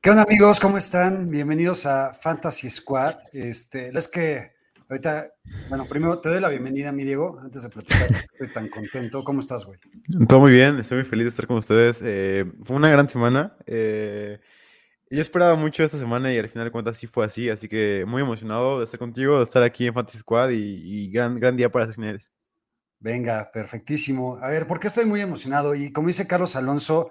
¿Qué onda amigos? ¿Cómo están? Bienvenidos a Fantasy Squad. Este, es que ahorita, bueno, primero te doy la bienvenida, mi Diego, antes de platicar. Estoy tan contento. ¿Cómo estás, güey? Todo muy bien, estoy muy feliz de estar con ustedes. Eh, fue una gran semana. eh, yo esperaba mucho esta semana y al final de cuentas sí fue así, así que muy emocionado de estar contigo, de estar aquí en Fantasy Squad y, y gran, gran día para las finales. Venga, perfectísimo. A ver, ¿por qué estoy muy emocionado? Y como dice Carlos Alonso,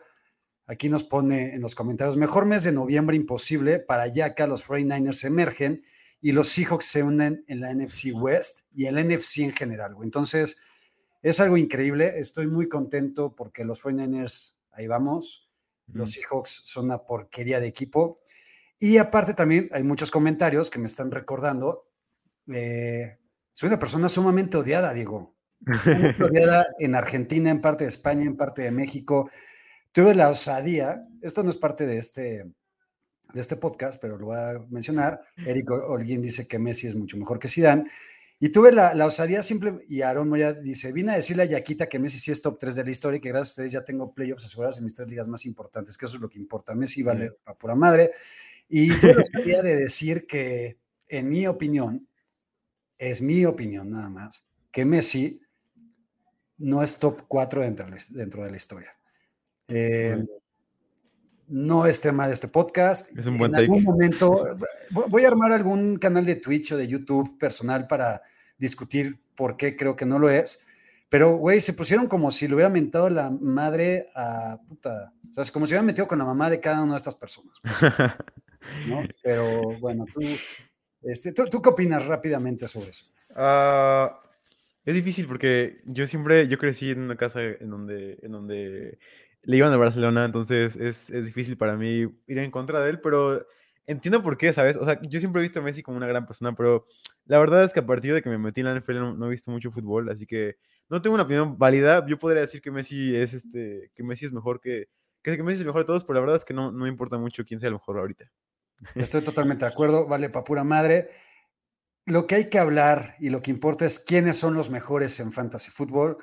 aquí nos pone en los comentarios, mejor mes de noviembre imposible, para allá acá los 49ers emergen y los Seahawks se unen en la NFC West y el NFC en general, güey. Entonces, es algo increíble, estoy muy contento porque los 49ers, ahí vamos, los Seahawks son una porquería de equipo. Y aparte también hay muchos comentarios que me están recordando, eh, soy una persona sumamente odiada, Diego sumamente odiada en Argentina, en parte de España, en parte de México. Tuve la osadía, esto no es parte de este, de este podcast, pero lo voy a mencionar. Eric Holguín dice que Messi es mucho mejor que Zidane. Y tuve la, la osadía simple, y Aaron Moya dice, vine a decirle a Yaquita que Messi sí es top 3 de la historia y que gracias a ustedes ya tengo playoffs asegurados en mis tres ligas más importantes, que eso es lo que importa. Messi vale a pura madre. Y tuve la osadía de decir que, en mi opinión, es mi opinión nada más, que Messi no es top 4 dentro, dentro de la historia. Eh, no es tema de este podcast. Es un buen en algún momento vo- voy a armar algún canal de Twitch o de YouTube personal para discutir por qué creo que no lo es. Pero, güey, se pusieron como si le hubiera mentado la madre a puta. O sea, es como si hubieran metido con la mamá de cada una de estas personas. ¿no? Pero bueno, tú, este, ¿tú, ¿tú qué opinas rápidamente sobre eso? Ah, es difícil porque yo siempre, yo crecí en una casa en donde, en donde le iban a Barcelona, entonces es, es difícil para mí ir en contra de él, pero entiendo por qué, ¿sabes? O sea, yo siempre he visto a Messi como una gran persona, pero la verdad es que a partir de que me metí en la NFL no, no he visto mucho fútbol, así que no tengo una opinión válida. Yo podría decir que Messi es este, que Messi es mejor que, que, Messi es el mejor de todos, pero la verdad es que no, no importa mucho quién sea el mejor ahorita. Estoy totalmente de acuerdo, vale pa' pura madre. Lo que hay que hablar y lo que importa es quiénes son los mejores en fantasy fútbol,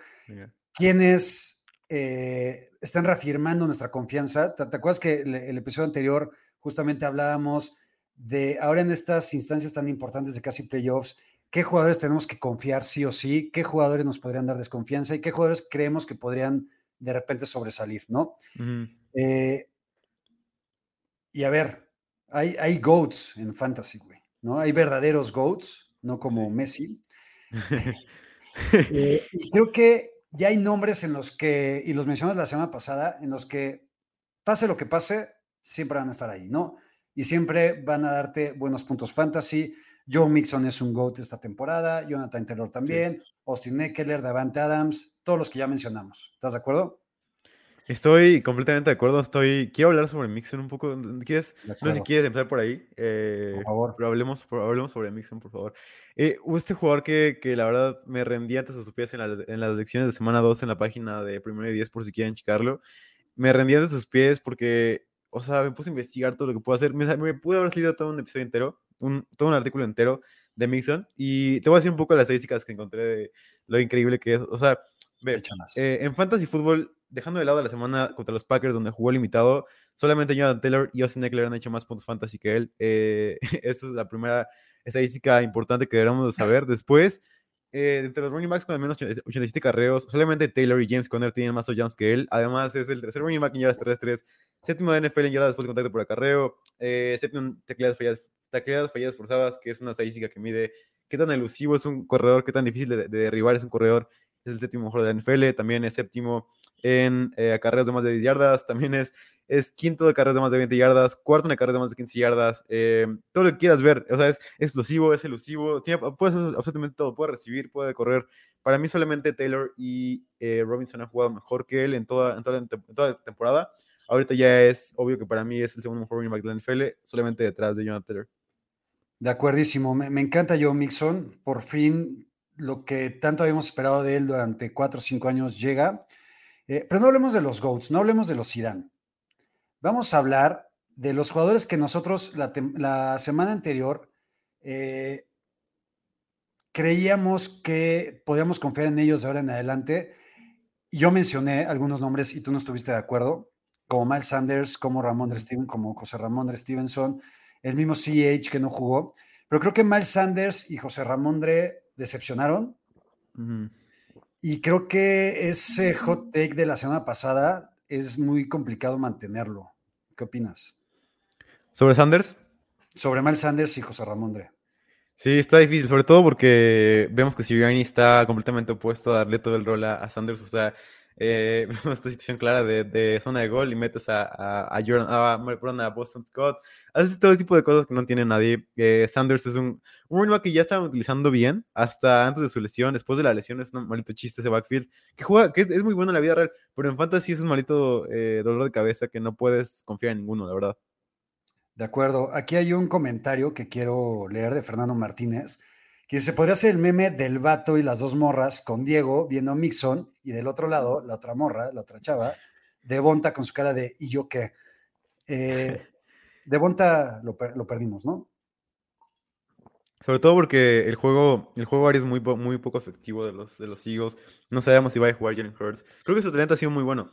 quiénes eh, están reafirmando nuestra confianza. ¿Te, te acuerdas que el, el episodio anterior justamente hablábamos de ahora en estas instancias tan importantes de casi playoffs, qué jugadores tenemos que confiar sí o sí, qué jugadores nos podrían dar desconfianza y qué jugadores creemos que podrían de repente sobresalir, ¿no? Eh, y a ver, hay, hay GOATs en fantasy, güey, ¿no? Hay verdaderos GOATs, no como Messi. Eh, y creo que ya hay nombres en los que, y los mencionamos la semana pasada, en los que pase lo que pase, siempre van a estar ahí, ¿no? Y siempre van a darte buenos puntos fantasy. Joe Mixon es un GOAT esta temporada, Jonathan Taylor también, Austin Eckler, Davante Adams, todos los que ya mencionamos. ¿Estás de acuerdo? Estoy completamente de acuerdo. Estoy. Quiero hablar sobre Mixon un poco. ¿Quieres? No sé si quieres empezar por ahí. eh, Por favor. Pero hablemos, por- hablemos sobre Mixon, por favor. Eh, este jugador que, que la verdad me rendí antes de sus pies en, las- en las lecciones de semana 2 en la página de Primero y 10 por si quieren checarlo. Me rendí antes de sus pies porque, o sea, me puse a investigar todo lo que puedo hacer. Me, me pude haber leído todo un episodio entero, un, todo un artículo entero de Mixon. Y te voy a decir un poco las estadísticas que encontré de lo increíble que es. O sea, ve, eh, en Fantasy Football, dejando de lado la semana contra los Packers, donde jugó limitado, solamente Jonathan Taylor y Austin Eckler han hecho más puntos fantasy que él. Eh, esta es la primera estadística importante que deberíamos de saber. Después, eh, entre los running backs con al menos 80 87 carreos, solamente Taylor y James Conner tienen más touchdowns que él. Además, es el tercer running back en yardas terrestres, séptimo de NFL en yardas después de contacto por acarreo, eh, séptimo en tacleadas falladas, falladas forzadas, que es una estadística que mide qué tan elusivo es un corredor, qué tan difícil de, de derribar es un corredor es el séptimo mejor de la NFL, también es séptimo en eh, carreras de más de 10 yardas, también es, es quinto de carreras de más de 20 yardas, cuarto en carreras de más de 15 yardas, eh, todo lo que quieras ver, o sea, es explosivo, es elusivo, tiene, puede hacer absolutamente todo, puede recibir, puede correr. Para mí solamente Taylor y eh, Robinson han jugado mejor que él en toda, en toda, temporada. Ahorita ya es obvio que para mí es el segundo mejor running back de la NFL, solamente detrás de Jonathan Taylor. De acuerdísimo, me, me encanta Joe Mixon. Por fin, lo que tanto habíamos esperado de él durante cuatro o cinco años llega. Eh, pero no hablemos de los GOATs, no hablemos de los Zidane. Vamos a hablar de los jugadores que nosotros la, la semana anterior eh, creíamos que podíamos confiar en ellos de ahora en adelante. Yo mencioné algunos nombres y tú no estuviste de acuerdo, como Miles Sanders, como Ramón Steven, como José Ramón Stevenson, el mismo CH que no jugó. Pero creo que Miles Sanders y José Ramón decepcionaron. Uh -huh. Y creo que ese hot take de la semana pasada es muy complicado mantenerlo. ¿Qué opinas? ¿Sobre Sanders? Sobre Miles Sanders y José Ramondre. Sí, está difícil, sobre todo porque vemos que Sirianni está completamente opuesto a darle todo el rol a, a Sanders. O sea, eh, esta situación clara de, zona de gol y metes a, a, a, Jordan, a, Boston Scott. Haces todo tipo de cosas que no tiene nadie. Eh, Sanders es un, un running que ya estaban utilizando bien hasta antes de su lesión. Después de la lesión es un malito chiste ese backfield que juega, que es, es muy bueno en la vida real, pero en fantasy es un malito eh, dolor de cabeza que no puedes confiar en ninguno, la verdad. De acuerdo. Aquí hay un comentario que quiero leer de Fernando Martínez, que se podría hacer el meme del vato y las dos morras con Diego viendo a Mixon y del otro lado, la otra morra, la otra chava, de Bonta con su cara de ¿y yo qué? Eh, de Bonta lo, lo, perdimos, ¿no? Sobre todo porque el juego, el juego es muy, muy poco efectivo de los, de los Eagles. No sabemos si va a jugar Jalen Hurts. Creo que su talento ha sido muy bueno.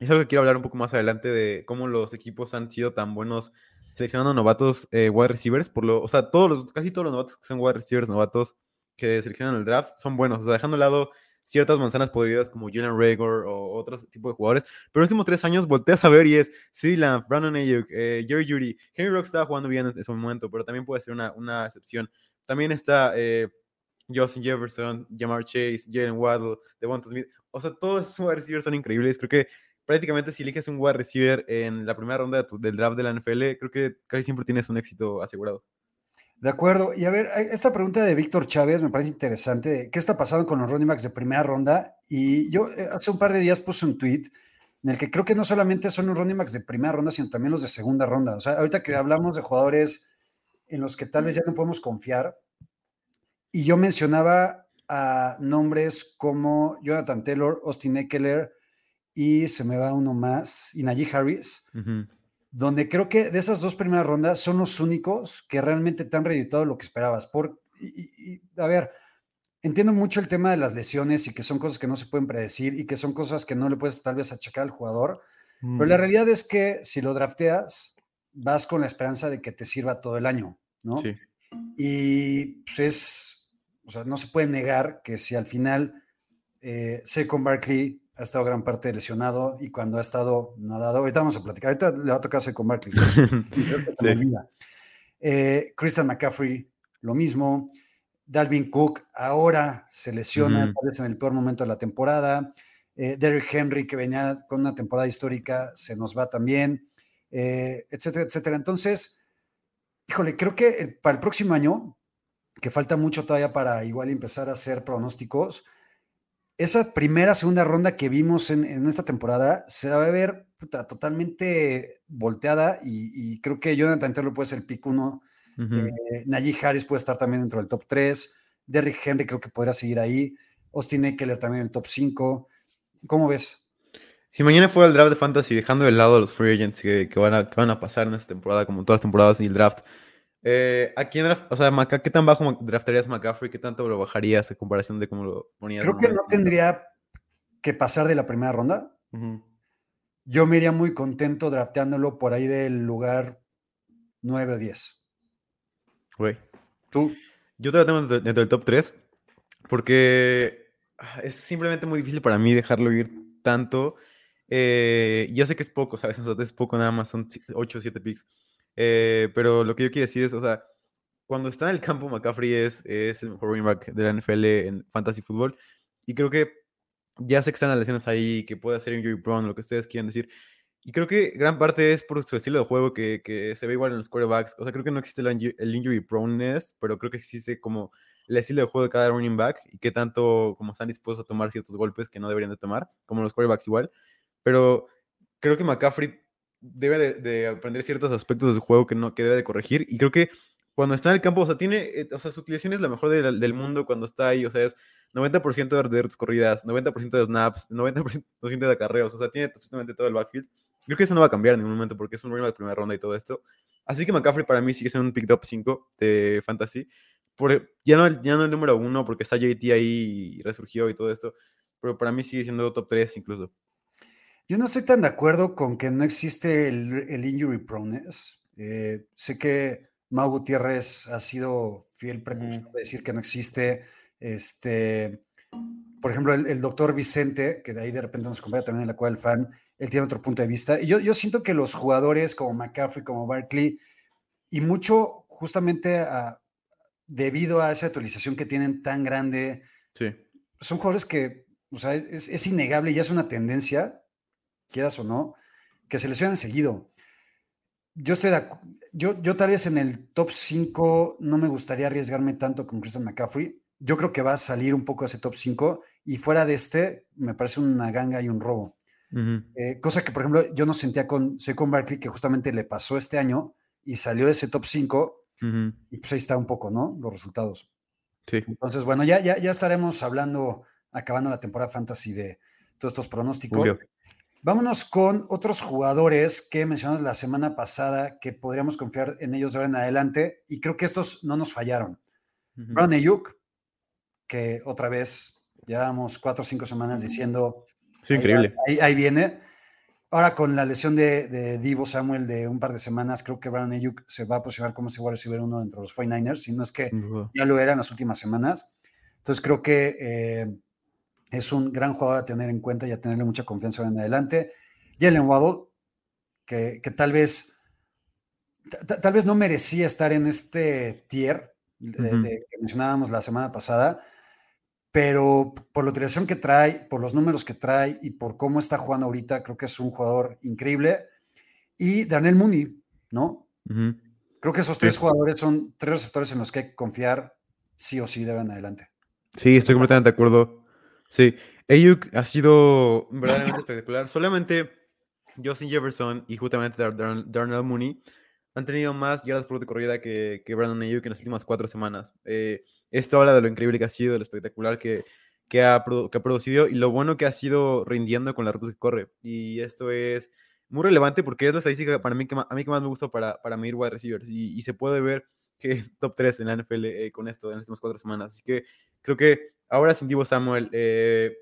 Es algo que quiero hablar un poco más adelante de cómo los equipos han sido tan buenos seleccionando novatos eh, wide receivers, por lo, o sea, todos los, casi todos los novatos que son wide receivers novatos que seleccionan el draft son buenos, o sea, dejando a un lado ciertas manzanas podridas como Jalen Rager o otros tipos de jugadores, pero en los últimos tres años volteas a ver y es CD Lamb, Brandon Ayuk, eh, Jerry Judy, Henry Rock estaba jugando bien en ese momento, pero también puede ser una, una excepción. También está eh, Justin Jefferson, Jamar Chase, Jalen Waddle, Devonta Smith, o sea, todos esos wide receivers son increíbles, creo que prácticamente si eliges un wide receiver en la primera ronda de tu, del draft de la NFL, creo que casi siempre tienes un éxito asegurado. De acuerdo. Y a ver, esta pregunta de Víctor Chávez me parece interesante. ¿Qué está pasando con los running backs de primera ronda? Y yo eh, hace un par de días puse un tweet en el que creo que no solamente son los running backs de primera ronda, sino también los de segunda ronda. O sea, ahorita que hablamos de jugadores en los que tal vez ya no podemos confiar, y yo mencionaba a nombres como Jonathan Taylor, Austin Eckler, y se me va uno más, y Najee Harris, uh -huh. donde creo que de esas dos primeras rondas son los únicos que realmente te han reeditado lo que esperabas. Por, y, y, a ver, entiendo mucho el tema de las lesiones y que son cosas que no se pueden predecir y que son cosas que no le puedes tal vez achacar al jugador, pero la realidad es que si lo drafteas, vas con la esperanza de que te sirva todo el año, ¿no? Sí. Y pues es, o sea, no se puede negar que si al final eh, Saquon Barkley ha estado gran parte lesionado y cuando ha estado no ha dado. Ahorita vamos a platicar. Ahorita le va a tocar con Barkley. sí. eh, Christian McCaffrey, lo mismo. Dalvin Cook ahora se lesiona, tal vez en el peor momento de la temporada. Eh, Derrick Henry, que venía con una temporada histórica, se nos va también, eh, etcétera, etcétera. Entonces, híjole, creo que el, para el próximo año, que falta mucho todavía para igual empezar a hacer pronósticos, esa primera, segunda ronda que vimos en, en esta temporada se va a ver puta, totalmente volteada y, y, creo que Jonathan Taylor puede ser el pick 1, uh -huh. eh, Najee Harris puede estar también dentro del top 3, Derrick Henry creo que podrá seguir ahí, Austin Eckler también en el top 5. ¿Cómo ves? Si mañana fuera el draft de Fantasy, dejando de lado los free agents que, que, van a, que van a pasar en esta temporada, como todas las temporadas y el draft, eh, ¿A quién draft, o sea, Maca, qué tan bajo draftarías McCaffrey? ¿Qué tanto lo bajarías en comparación de cómo lo ponías? Creo que no tendría que pasar de la primera ronda. Uh -huh. Yo me iría muy contento drafteándolo por ahí del lugar 9 o 10. Güey. ¿Tú? Yo te lo tengo dentro, del top 3 porque ah, es simplemente muy difícil para mí dejarlo ir tanto. Eh, ya sé que es poco, ¿sabes? O sea, es poco, nada más son 8 o 7 picks. Eh, pero lo que yo quiero decir es, o sea, cuando está en el campo, McCaffrey es, es el mejor running back de la NFL en fantasy fútbol. Y creo que ya sé que están las lesiones ahí, que puede ser injury prone, lo que ustedes quieran decir. Y creo que gran parte es por su estilo de juego que, que se ve igual en los quarterbacks. O sea, creo que no existe el injury proneness, pero creo que existe como el estilo de juego de cada running back y qué tanto como están dispuestos a tomar ciertos golpes que no deberían de tomar, como los quarterbacks igual. Pero creo que McCaffrey debe de, aprender ciertos aspectos de su juego que, no, que debe de corregir. Y creo que cuando está en el campo, o sea, tiene, eh, o sea, su utilización es la mejor del mundo cuando está ahí, o sea, es 90% de corridas, 90% de snaps, 90% de acarreos, o sea, tiene absolutamente todo el backfield. Creo que eso no va a cambiar en ningún momento porque es un running de primera ronda y todo esto. Así que McCaffrey para mí sigue siendo un pick top 5 de fantasy. Por, ya, no, ya no el número 1 porque está JT ahí y resurgió y todo esto, pero para mí sigue siendo top 3 incluso. Yo no estoy tan de acuerdo con que no existe el, injury proneness. Eh, sé que Mau Gutiérrez ha sido fiel precursor de decir que no existe. Este, por ejemplo, el, doctor Vicente, que de ahí de repente nos acompaña también en la cual el fan, él tiene otro punto de vista. Y yo, yo siento que los jugadores como McCaffrey, como Barkley, y mucho justamente debido a esa actualización que tienen tan grande, son jugadores que, o sea, es, es innegable y ya es una tendencia quieras o no, que se lesionan seguido. Yo estoy de yo, yo tal vez en el top 5 no me gustaría arriesgarme tanto con Christian McCaffrey. Yo creo que va a salir un poco ese top 5 y fuera de este me parece una ganga y un robo. Eh, cosa que, por ejemplo, yo no sentía con con Barkley, que justamente le pasó este año y salió de ese top 5 y pues ahí está un poco, ¿no? Los resultados. Sí. Entonces, bueno, ya, ya, ya estaremos hablando, acabando la temporada fantasy de todos estos pronósticos. Vámonos con otros jugadores que mencionamos la semana pasada que podríamos confiar en ellos de ahora en adelante y creo que estos no nos fallaron. Brown Ayuk, que otra vez llevamos cuatro o cinco semanas diciendo. Sí, increíble. Ahí, viene. Ahora con la lesión de, Divo Samuel de un par de semanas, creo que Brown Ayuk se va a posicionar como ese wide receiver uno dentro de los 49ers, si no es que ya lo era en las últimas semanas. Entonces creo que eh, es un gran jugador a tener en cuenta y a tenerle mucha confianza en adelante. Jalen Waddle, que, que tal vez tal vez no merecía estar en este tier que mencionábamos la semana pasada, pero por la utilización que trae, por los números que trae y por cómo está jugando ahorita, creo que es un jugador increíble. Y Daniel Mooney, ¿no? Creo que esos tres jugadores son tres receptores en los que hay que confiar sí o sí de en adelante. Sí, estoy completamente de acuerdo. Sí, Ayuk ha sido verdaderamente espectacular. Solamente Justin Jefferson y justamente Darnell Mooney han tenido más yardas por de corrida que, que Brandon Ayuk en las últimas cuatro semanas. Eh, esto habla de lo increíble que ha sido, de lo espectacular que, que, ha, que ha producido y lo bueno que ha sido rindiendo con las rutas que corre. Y esto es muy relevante porque es la estadística para mí que, a mí que más me gusta para, para medir wide receivers y, y se puede ver que es top 3 en la NFL eh, con esto en las últimas cuatro semanas. Así que creo que ahora sin Divo Samuel, eh,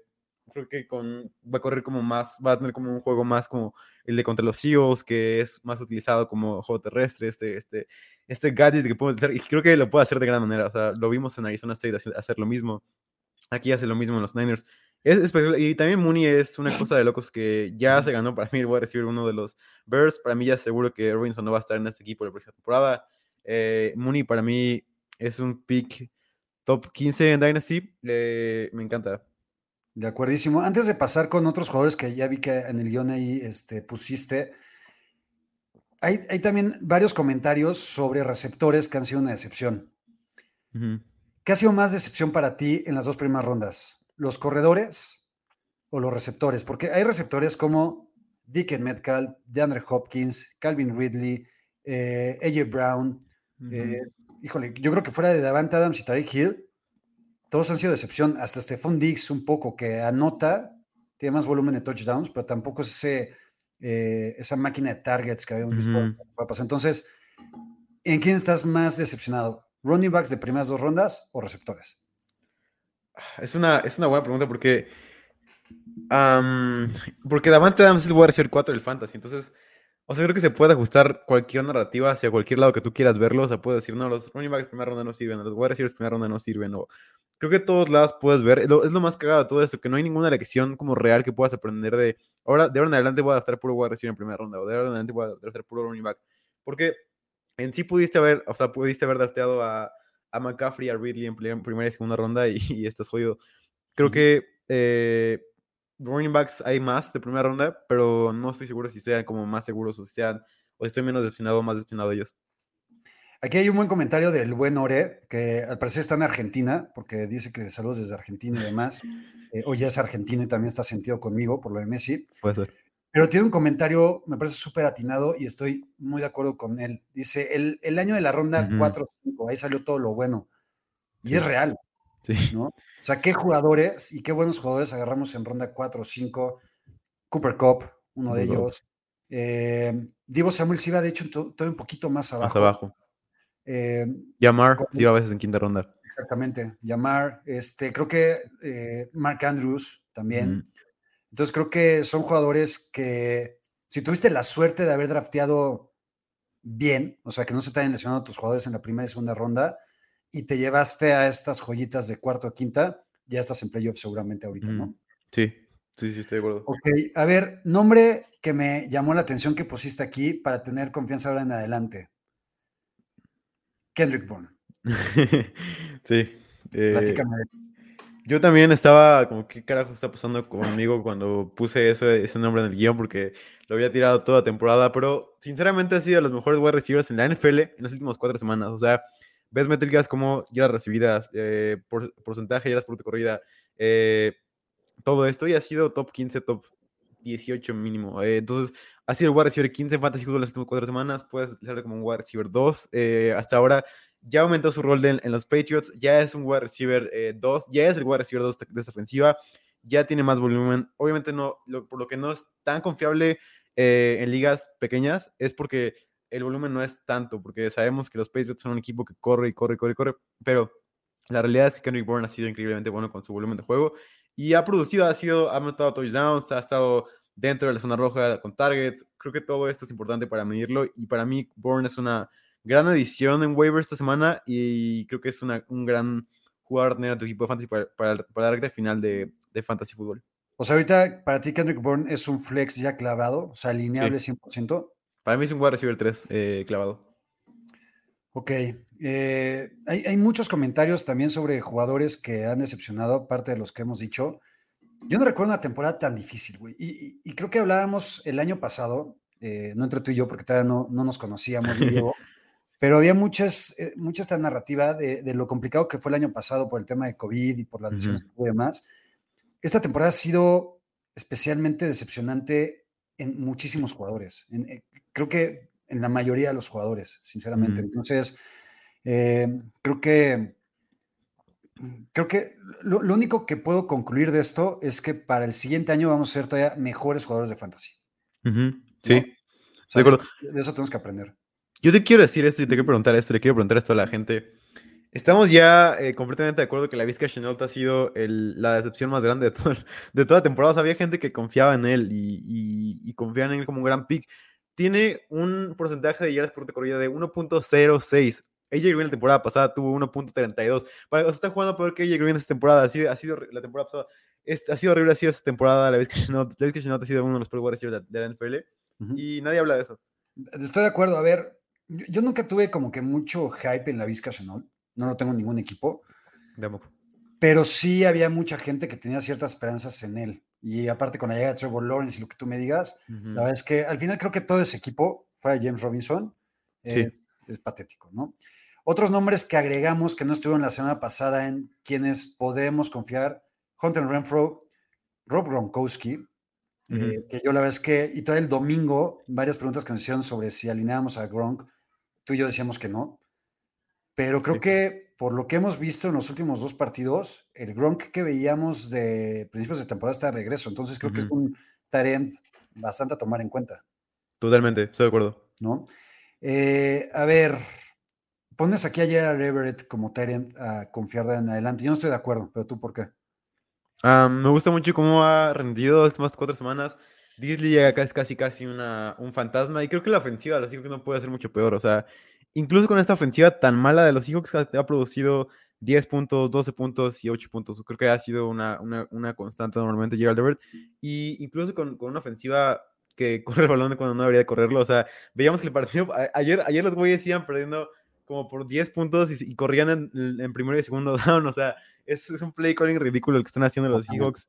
creo que con, va a correr como más, va a tener como un juego más como el de contra los Eagles, que es más utilizado como juego terrestre, este, este, este gadget que podemos hacer, y creo que lo puede hacer de gran manera. O sea, lo vimos en Arizona State hacer, lo mismo. Aquí hace lo mismo en los Niners. Es especial. Y también Mooney es una cosa de locos que ya se ganó para mí. Voy a recibir uno de los Bears. Para mí ya seguro que Robinson no va a estar en este equipo la próxima temporada. Eh, Mooney para mí es un pick top 15 en Dynasty. me encanta. De acuerdísimo. Antes de pasar con otros jugadores que ya vi que en el guion ahí este, pusiste, hay, también varios comentarios sobre receptores que han sido una decepción. ¿Qué ha sido más decepción para ti en las dos primeras rondas? ¿Los corredores o los receptores? Porque hay receptores como Dick Metcalf, DeAndre Hopkins, Calvin Ridley, eh, AJ Brown, eh, híjole, yo creo que fuera de Davante Adams y Tariq Hill, todos han sido decepción. Hasta Stephon Diggs, un poco, que anota, tiene más volumen de touchdowns, pero tampoco es ese, eh, esa máquina de targets que habíamos visto. Entonces, ¿en quién estás más decepcionado? ¿Running backs de primeras dos rondas o receptores? Es una, es una buena pregunta porque. porque Davante Adams es el receiver 4 del Fantasy. Entonces, o sea, creo que se puede ajustar cualquier narrativa hacia cualquier lado que tú quieras verlo. O sea, puedes decir, no, los running backs primera ronda no sirven, los wide receivers primera ronda no sirven. O... Creo que todos lados puedes ver. Es lo, más cagado de todo eso, que no hay ninguna lección como real que puedas aprender de. Ahora, de ahora en adelante voy a estar puro wide receiver en primera ronda, o de ahora en adelante voy a estar puro running back. Porque en sí pudiste haber, o sea, pudiste haber drafteado a, a McCaffrey, a Ridley en primera y segunda ronda y, estás jodido. Creo que. Eh, running backs hay más de primera ronda, pero no estoy seguro si sean como más seguros o si sean, o estoy menos decepcionado o más decepcionado de ellos. Aquí hay un buen comentario del buen Ore, que al parecer está en Argentina, porque dice que saludos desde Argentina y demás. Eh, o ya es argentino y también está sentido conmigo por lo de Messi. Puede ser. Pero tiene un comentario, me parece súper atinado y estoy muy de acuerdo con él. Dice, el, el año de la ronda Ujú. 4-5, ahí salió todo lo bueno. Y Sí. es real, Sí. ¿no? O sea, qué jugadores y qué buenos jugadores agarramos en ronda 4-5. Cooper Cup, uno de ellos. Eh, Divo Samuel sí iba, de hecho, to- todo un poquito más abajo. Más abajo. Eh, Yamar Como- iba a veces en quinta ronda. Exactamente, llamar, este, creo que eh, Mark Andrews también. Entonces creo que son jugadores que si tuviste la suerte de haber drafteado bien, o sea, que no se te hayan lesionado tus jugadores en la primera y segunda ronda y te llevaste a estas joyitas de cuarto o quinta, ya estás en playoff seguramente ahorita, ¿no? Sí, sí, sí, estoy de acuerdo. Ok, a ver, nombre que me llamó la atención que pusiste aquí para tener confianza ahora en adelante. Kendrick Bourne, sí. eh, platícame. Yo también estaba como, ¿qué carajo está pasando conmigo cuando puse ese nombre en el guion? Porque lo había tirado toda temporada, pero sinceramente ha sido de los mejores wide receivers en la NFL en las últimas cuatro semanas. O sea, ves métricas como yardas recibidas, eh, por- porcentaje yardas por corrida, eh, todo esto y ha sido top 15, top 18 mínimo. eh, entonces, ha sido el wide receiver 15 en fantasy football las últimas cuatro semanas. Puedes utilizarlo como un wide receiver 2. eh, hasta ahora ya aumentó su rol en los Patriots, ya es un wide receiver 2, ya es el wide receiver 2 de esta ofensiva, ya tiene más volumen. Obviamente, no, por lo que no es tan confiable eh, en ligas pequeñas, es porque el volumen no es tanto, porque sabemos que los Patriots son un equipo que corre y corre y corre y corre, pero la realidad es que Kendrick Bourne ha sido increíblemente bueno con su volumen de juego y ha producido, ha sido, ha anotado touchdowns, ha estado dentro de la zona roja con targets. Creo que todo esto es importante para medirlo y para mí Bourne es una gran edición en waiver esta semana y creo que es una- un gran jugador tener a tu equipo de fantasy para, para, para la recta final de, de fantasy fútbol. O sea, ahorita para ti Kendrick Bourne es un flex ya clavado, o sea, alineable 100%. Para mí es un wide receiver 3 eh, clavado. Ok. eh, hay, hay muchos comentarios también sobre jugadores que han decepcionado, aparte de los que hemos dicho. Yo no recuerdo una temporada tan difícil, güey. Y, y- y creo que hablábamos el año pasado, eh, no entre tú y yo, porque todavía no, no nos conocíamos, Diego, pero había muchas, eh, mucha esta narrativa de, de lo complicado que fue el año pasado por el tema de COVID y por las lesiones que hubo y demás. Esta temporada ha sido especialmente decepcionante en muchísimos jugadores. En- eh, creo que en la mayoría de los jugadores, sinceramente. Ujú. Entonces, eh, creo que creo que lo, lo único que puedo concluir de esto es que para el siguiente año vamos a ser todavía mejores jugadores de fantasy. Ujú, Sí, ¿no? O sea, de acuerdo. de eso tenemos que aprender. Yo te quiero decir esto y te quiero preguntar esto, le quiero preguntar esto a la gente. Estamos ya eh, completamente de acuerdo que la Vizca Chenault ha sido el- la decepción más grande de, todo, de toda temporada. O sea, había gente que confiaba en él y, y, y confiaban en él como un gran pick. Tiene un porcentaje de yardas por corrida de 1.06. AJ Green la temporada pasada tuvo 1.32. Para- O sea, está jugando peor que AJ Green esta temporada. Ha sido, ha sido la temporada pasada. Ha sido horrible, ha sido esta temporada. La Vizca Chenault, la ha sido uno de los peores receivers de, de la NFL. Ujú. Y nadie habla de eso. Estoy de acuerdo. A ver, yo, yo nunca tuve como que mucho hype en la Vizca Chenault. No lo tengo en ningún equipo. Tampoco. pero sí había mucha gente que tenía ciertas esperanzas en él. Y aparte con la llegada de Trevor Lawrence y lo que tú me digas, la verdad es que al final creo que todo ese equipo, fuera de James Robinson, Sí. eh, es patético, ¿no? Otros nombres que agregamos que no estuvieron la semana pasada en quienes podemos confiar, Hunter Renfro, Rob Gronkowski, eh, Ujú. que yo la verdad es que, y todo el domingo, varias preguntas que nos hicieron sobre si alineábamos a Gronk, tú y yo decíamos que no, pero creo Sí, que por lo que hemos visto en los últimos dos partidos, el Gronk que veíamos de principios de temporada está de regreso. Entonces creo que es un tarent bastante a tomar en cuenta, Totalmente, estoy de acuerdo. ¿no? Eh, a ver, pones aquí a Gerald Everett como tarent a confiar de en adelante. Yo no estoy de acuerdo, pero tú por qué? Ah, me gusta mucho cómo ha rendido estas más cuatro semanas. Disley llega acá es casi casi una, un fantasma y creo que la ofensiva de los Seahawks no puede ser mucho peor. O sea, incluso con esta ofensiva tan mala de los Seahawks ha, ha producido 10 puntos, 12 puntos y 8 puntos. Creo que ha sido una, una, una constante normalmente Gerald Everett. Y incluso con, con una ofensiva que corre el balón cuando no debería de correrlo. O sea, veíamos que el partido, a- ayer, ayer los güeyes iban perdiendo como por 10 puntos y, y corrían en, en primero y segundo down. O sea, es, es un play calling ridículo el que están haciendo los. Seahawks.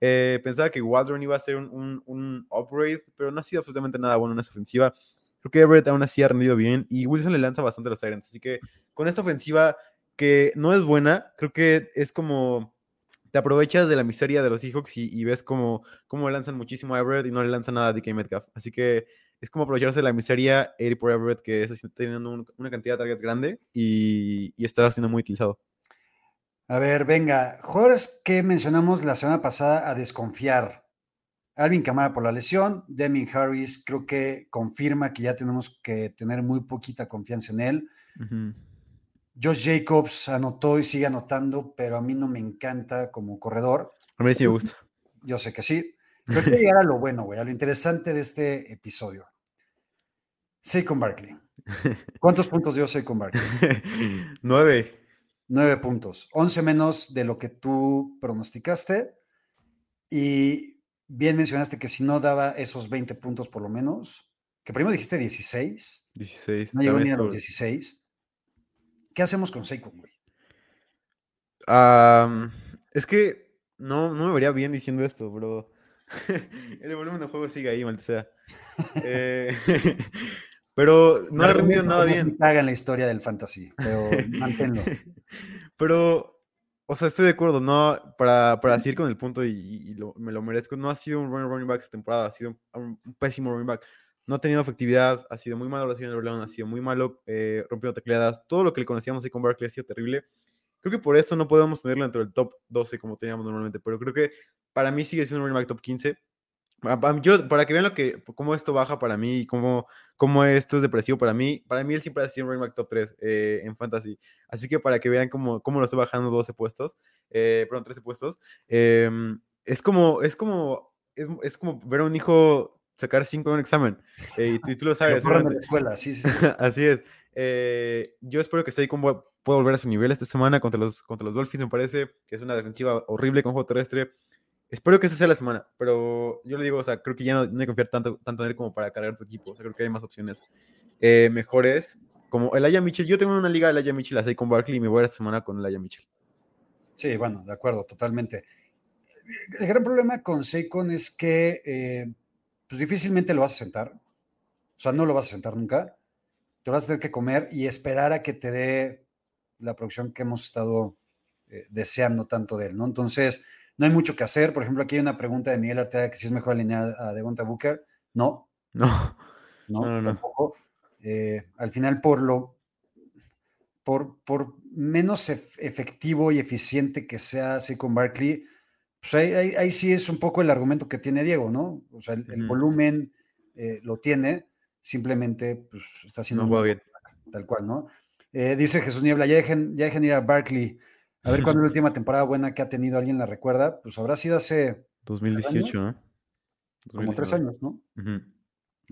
Eh, pensaba que Waldron iba a ser un, upgrade, pero no ha sido absolutamente nada bueno en esa ofensiva. Creo que Everett aún así ha rendido bien y Wilson le lanza bastante a los Tyrants. Así que con esta ofensiva que no es buena, creo que es como te aprovechas de la miseria de los Seahawks y, ves como, como lanzan muchísimo a Everett y no le lanzan nada a DK Metcalf. Así que es como aprovecharse de la miseria Eddie por Everett, que está teniendo un- una cantidad de targets grande y, y está siendo muy utilizado. A ver, venga, jugadores que mencionamos la semana pasada a desconfiar. Alvin Kamara por la lesión, Deming Harris creo que confirma que ya tenemos que tener muy poquita confianza en él. Josh Jacobs anotó y sigue anotando, pero a mí no me encanta como corredor. A mí sí me gusta. Yo sé que sí. Pero quiero llegar a lo bueno, güey, a lo interesante de este episodio. Saquon Barkley. ¿Cuántos puntos dio Saquon Barkley? Nueve. Nueve puntos. Once menos de lo que tú pronosticaste. Y bien mencionaste que si no daba esos 20 puntos por lo menos, que primero dijiste 16, 16. no llegó ni a los sobre- 16. 16. ¿Qué hacemos con Saquon, güey? Es que no, no me vería bien diciendo esto, pero el volumen de juego sigue ahí, maldita sea. Eh, pero no ha rendido nada bien. caga en la historia del fantasy, pero manténlo. Pero, o sea, estoy de acuerdo, no, para, para seguir con el punto y, y lo- me lo merezco, no ha sido un running, running back esta temporada, ha sido un, un pésimo running back. No ha tenido efectividad, ha sido muy malo recibiendo el balón, ha sido muy malo eh, rompiendo tecleadas. Todo lo que le conocíamos ahí con Barkley ha sido terrible. Creo que por esto no podemos tenerlo dentro del top 12 como teníamos normalmente, pero creo que para mí sigue siendo un running back top 15. Pa- Yo, para que vean lo que, cómo esto baja para mí y cómo, cómo esto es depresivo para mí, para mí él siempre ha sido un running back top 3 eh, en fantasy. Así que para que vean cómo, cómo lo estoy bajando 12 puestos, eh, perdón, 13 puestos, em, es como, es como, es, es como ver a un hijo sacar 5 en un examen. eh, y, tú, y tú lo sabes. la escuela, sí, sí, sí. Así es. Eh, yo espero que Saquon pueda volver a su nivel esta semana contra los, contra los Dolphins. Me parece que es una defensiva horrible con juego terrestre. Espero que esta sea la semana, pero yo le digo, o sea, creo que ya no, no hay que confiar tanto, tanto en él como para cargar tu equipo. O sea, creo que hay más opciones eh, mejores. Como Elijah Mitchell. Yo tengo una liga de Elijah Mitchell, la con Barkley, y me voy esta semana con Elijah Mitchell. Sí, bueno, de acuerdo, totalmente. El gran problema con Saquon es que eh, pues difícilmente lo vas a sentar. O sea, no lo vas a sentar nunca. Te vas a tener que comer y esperar a que te dé la producción que hemos estado eh, deseando tanto de él, ¿no? Entonces, no hay mucho que hacer. Por ejemplo, aquí hay una pregunta de Miguel Arteaga que si es mejor alinear a Devonta Booker. No, No. no, No, no, tampoco. Eh, al final, por lo por, por menos ef- efectivo y eficiente que sea así con Barkley, pues ahí, ahí- ahí sí es un poco el argumento que tiene Diego, ¿no? O sea, el, volumen eh, lo tiene, simplemente pues, está haciendo No bien. tal cual, ¿no? Eh, dice Jesús Niebla, ya dejen, ya dejen ir a Barkley. A ver cuándo es la última temporada buena que ha tenido, ¿alguien la recuerda? Pues habrá sido hace 2018, ¿no? como tres 2019. años, ¿no?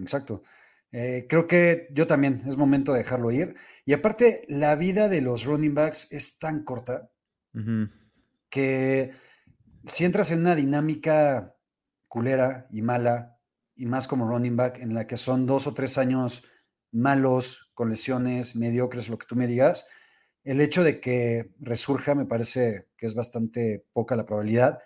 Exacto. Eh, creo que yo también es momento de dejarlo ir. Y aparte, la vida de los running backs es tan corta que si entras en una dinámica culera y mala, y más como running back, en la que son dos o tres años malos, con lesiones, mediocres, lo que tú me digas, el hecho de que resurja me parece que es bastante poca la probabilidad,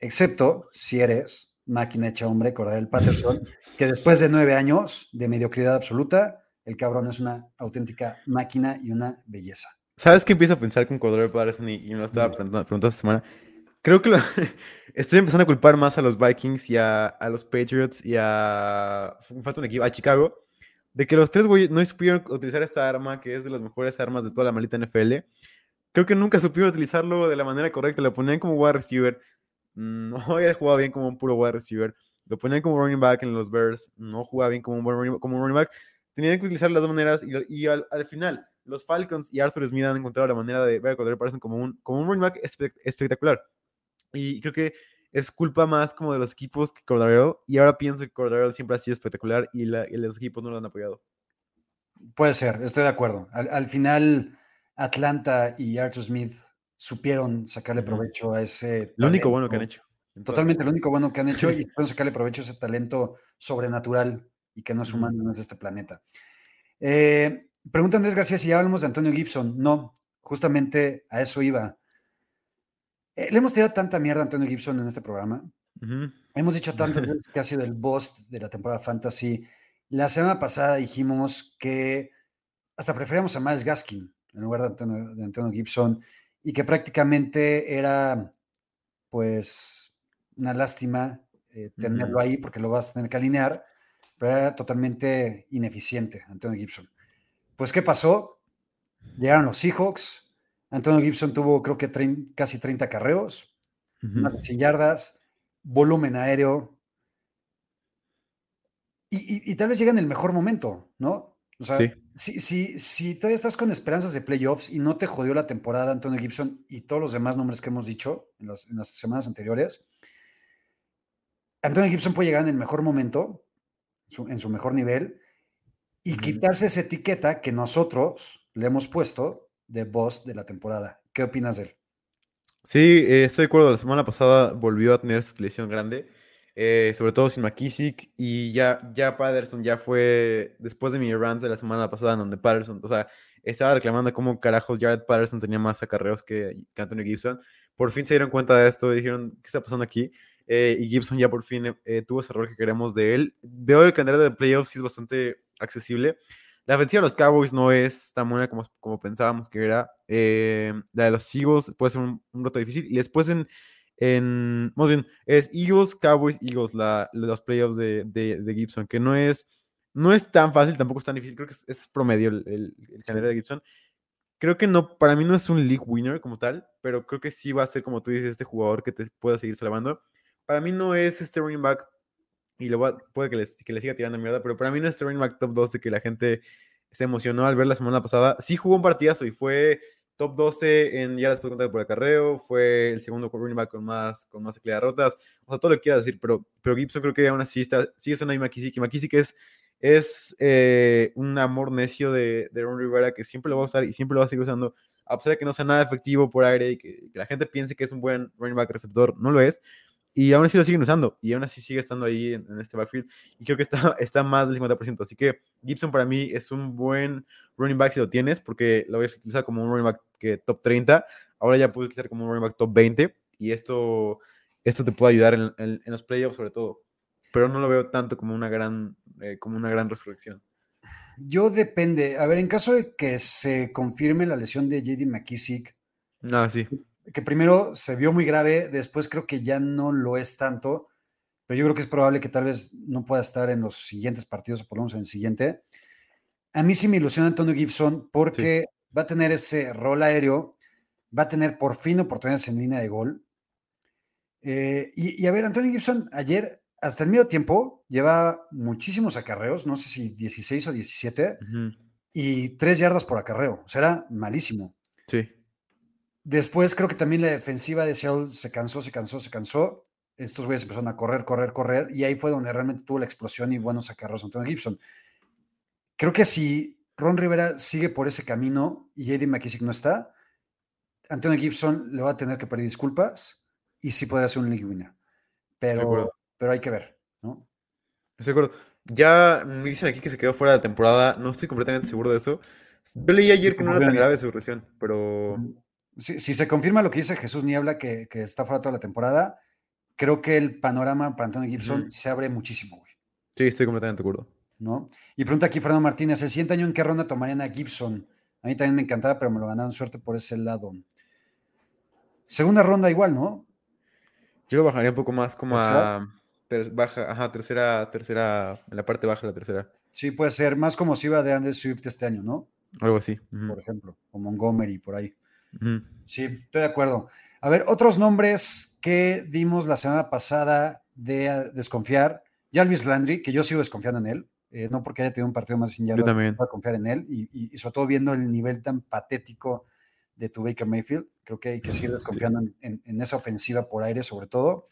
excepto si eres máquina hecha hombre, Cordell Patterson, que después de nueve años de mediocridad absoluta, el cabrón es una auténtica máquina y una belleza. ¿Sabes qué empiezo a pensar con Cordero Patterson y, y me lo estaba preguntando, preguntando esta semana? Creo que lo- estoy empezando a culpar más a los Vikings y a, a los Patriots y a. falta un equipo, a Chicago, de que los tres güeyes no supieron utilizar esta arma, que es de las mejores armas de toda la maldita NFL. Creo que nunca supieron utilizarlo de la manera correcta. Lo ponían como wide receiver. No había jugado bien como un puro wide receiver. Lo ponían como running back en los Bears. No jugaba bien como un running, como un running back. Tenían que utilizar las dos maneras. Y, al, al final, los Falcons y Arthur Smith han encontrado la manera de ver a Patterson como un, como un running back espe- espectacular. Y creo que es culpa más como de los equipos que Cordero. Y ahora pienso que Cordero siempre ha sido espectacular y, la- y los equipos no lo han apoyado. Puede ser, estoy de acuerdo. Al, al final, Atlanta y Arthur Smith supieron sacarle provecho a ese. Lo único bueno que han hecho. Totalmente lo único bueno que han hecho y supieron sacarle provecho a ese talento sobrenatural y que no es humano, no es de este planeta. Eh, pregunta Andrés García si ya hablamos de Antonio Gibson. No, justamente a eso iba. Eh, le hemos tirado tanta mierda a Antonio Gibson en este programa. Hemos dicho tantas veces que ha sido el boss de la temporada fantasy. La semana pasada dijimos que hasta preferíamos a Miles Gaskin en lugar de Antonio, de Antonio Gibson y que prácticamente era pues una lástima eh, tenerlo ahí porque lo vas a tener que alinear, pero era totalmente ineficiente Antonio Gibson. Pues, ¿qué pasó? Llegaron los Seahawks. Antonio Gibson tuvo, creo que casi 30 carreos, más de 100 yardas, volumen aéreo. Y, y- y tal vez llega en el mejor momento, ¿no? O sea, Sí. si, si, si todavía estás con esperanzas de playoffs y no te jodió la temporada Antonio Gibson y todos los demás nombres que hemos dicho en las, en las semanas anteriores, Antonio Gibson puede llegar en el mejor momento, su- en su mejor nivel, y quitarse esa etiqueta que nosotros le hemos puesto de boss de la temporada. ¿Qué opinas de él? Sí, eh, estoy de acuerdo. La semana pasada volvió a tener esta lesión grande, eh, sobre todo sin McKissick. Y ya, ya Patterson ya fue después de mi rant de la semana pasada, donde Patterson, o sea, estaba reclamando cómo carajos Jared Patterson tenía más acarreos que, Antonio Gibson. Por fin se dieron cuenta de esto y dijeron, ¿qué está pasando aquí? Eh, y Gibson ya por fin eh, tuvo ese error que queremos de él. Veo el calendario de playoffs, es bastante accesible. La ofensiva de los Cowboys no es tan buena como, como pensábamos que era. Eh, la de los Eagles puede ser un, un reto difícil. Y después en, en, más bien, es Eagles, Cowboys, Eagles, la, los playoffs de, de, de Gibson, que no es, no es tan fácil, tampoco es tan difícil. Creo que es, es promedio el, el, el calendario de Gibson. Creo que no, para mí no es un league winner como tal, pero creo que sí va a ser, como tú dices, este jugador que te pueda seguir salvando. Para mí no es este running back y lo va, puede que le, que le siga tirando mierda, pero para mí no es running back top 12 que la gente se emocionó al ver la semana pasada. Sí jugó un partidazo y fue top 12 en ya después de contar por acarreo, fue el segundo running back con más, con más de rotas, o sea, todo lo que quieras decir, pero, pero Gibson creo que aún así está, sigue siendo ahí McKissick, y McKissick es, es eh, un amor necio de, de Ron Rivera que siempre lo va a usar y siempre lo va a seguir usando, a pesar de que no sea nada efectivo por aire y que, que la gente piense que es un buen running back receptor, no lo es, y aún así lo siguen usando y aún así sigue estando ahí en, en, este backfield y creo que está, está más del 50%. Así que Gibson para mí es un buen running back si lo tienes porque lo voy a utilizar como un running back que top 30. Ahora ya puedes utilizar como un running back top 20 y esto, esto te puede ayudar en, en, en los playoffs sobre todo. Pero no lo veo tanto como una gran, eh, como una gran resurrección. Yo depende. A ver, en caso de que se confirme la lesión de JD McKissick, no, sí que primero se vio muy grave, después creo que ya no lo es tanto, pero yo creo que es probable que tal vez no pueda estar en los siguientes partidos, o por lo menos en el siguiente. A mí sí me ilusiona Antonio Gibson porque sí. va a tener ese rol aéreo, va a tener por fin oportunidades en línea de gol. Eh, y, y, a ver, Antonio Gibson ayer, hasta el medio tiempo, lleva muchísimos acarreos, no sé si 16 o 17, uh -huh. y 3 yardas por acarreo, o sea, era malísimo. Sí. Después creo que también la defensiva de Seattle se cansó, se cansó, se cansó. Estos güeyes empezaron a correr, correr, correr. Y ahí fue donde realmente tuvo la explosión y buenos acarreos Antonio Gibson. Creo que si Ron Rivera sigue por ese camino y Eddie McKissick no está, Antonio Gibson le va a tener que pedir disculpas y sí podría ser un league winner. Pero, pero hay que ver, ¿no? Estoy de acuerdo. Ya me dicen aquí que se quedó fuera de la temporada. No estoy completamente seguro de eso. Yo leí ayer que no era tan grave su pero... Si, si, se confirma lo que dice Jesús Niebla, que, que, está fuera toda la temporada, creo que el panorama para Antonio Gibson uh -huh. se abre muchísimo, güey. Sí, estoy completamente de acuerdo. ¿No? Y pregunta aquí Fernando Martínez, ¿el siguiente año en qué ronda tomarían a Gibson? A mí también me encantaba, pero me lo ganaron suerte por ese lado. Segunda ronda igual, ¿no? Yo lo bajaría un poco más como a ter baja, ajá, tercera, tercera, en la parte baja de la tercera. Sí, puede ser, más como si iba de Andes Swift este año, ¿no? Algo así. Uh -huh. Por ejemplo, o Montgomery, por ahí. Uh -huh. Sí, estoy de acuerdo. A ver, otros nombres que dimos la semana pasada de desconfiar. Jarvis Landry, que yo sigo desconfiando en él, eh, no porque haya tenido un partido más sin Yo también. voy a confiar en él, y, y, y, sobre todo viendo el nivel tan patético de tu Baker Mayfield, creo que hay que seguir desconfiando sí. en, en, en, esa ofensiva por aire, sobre todo.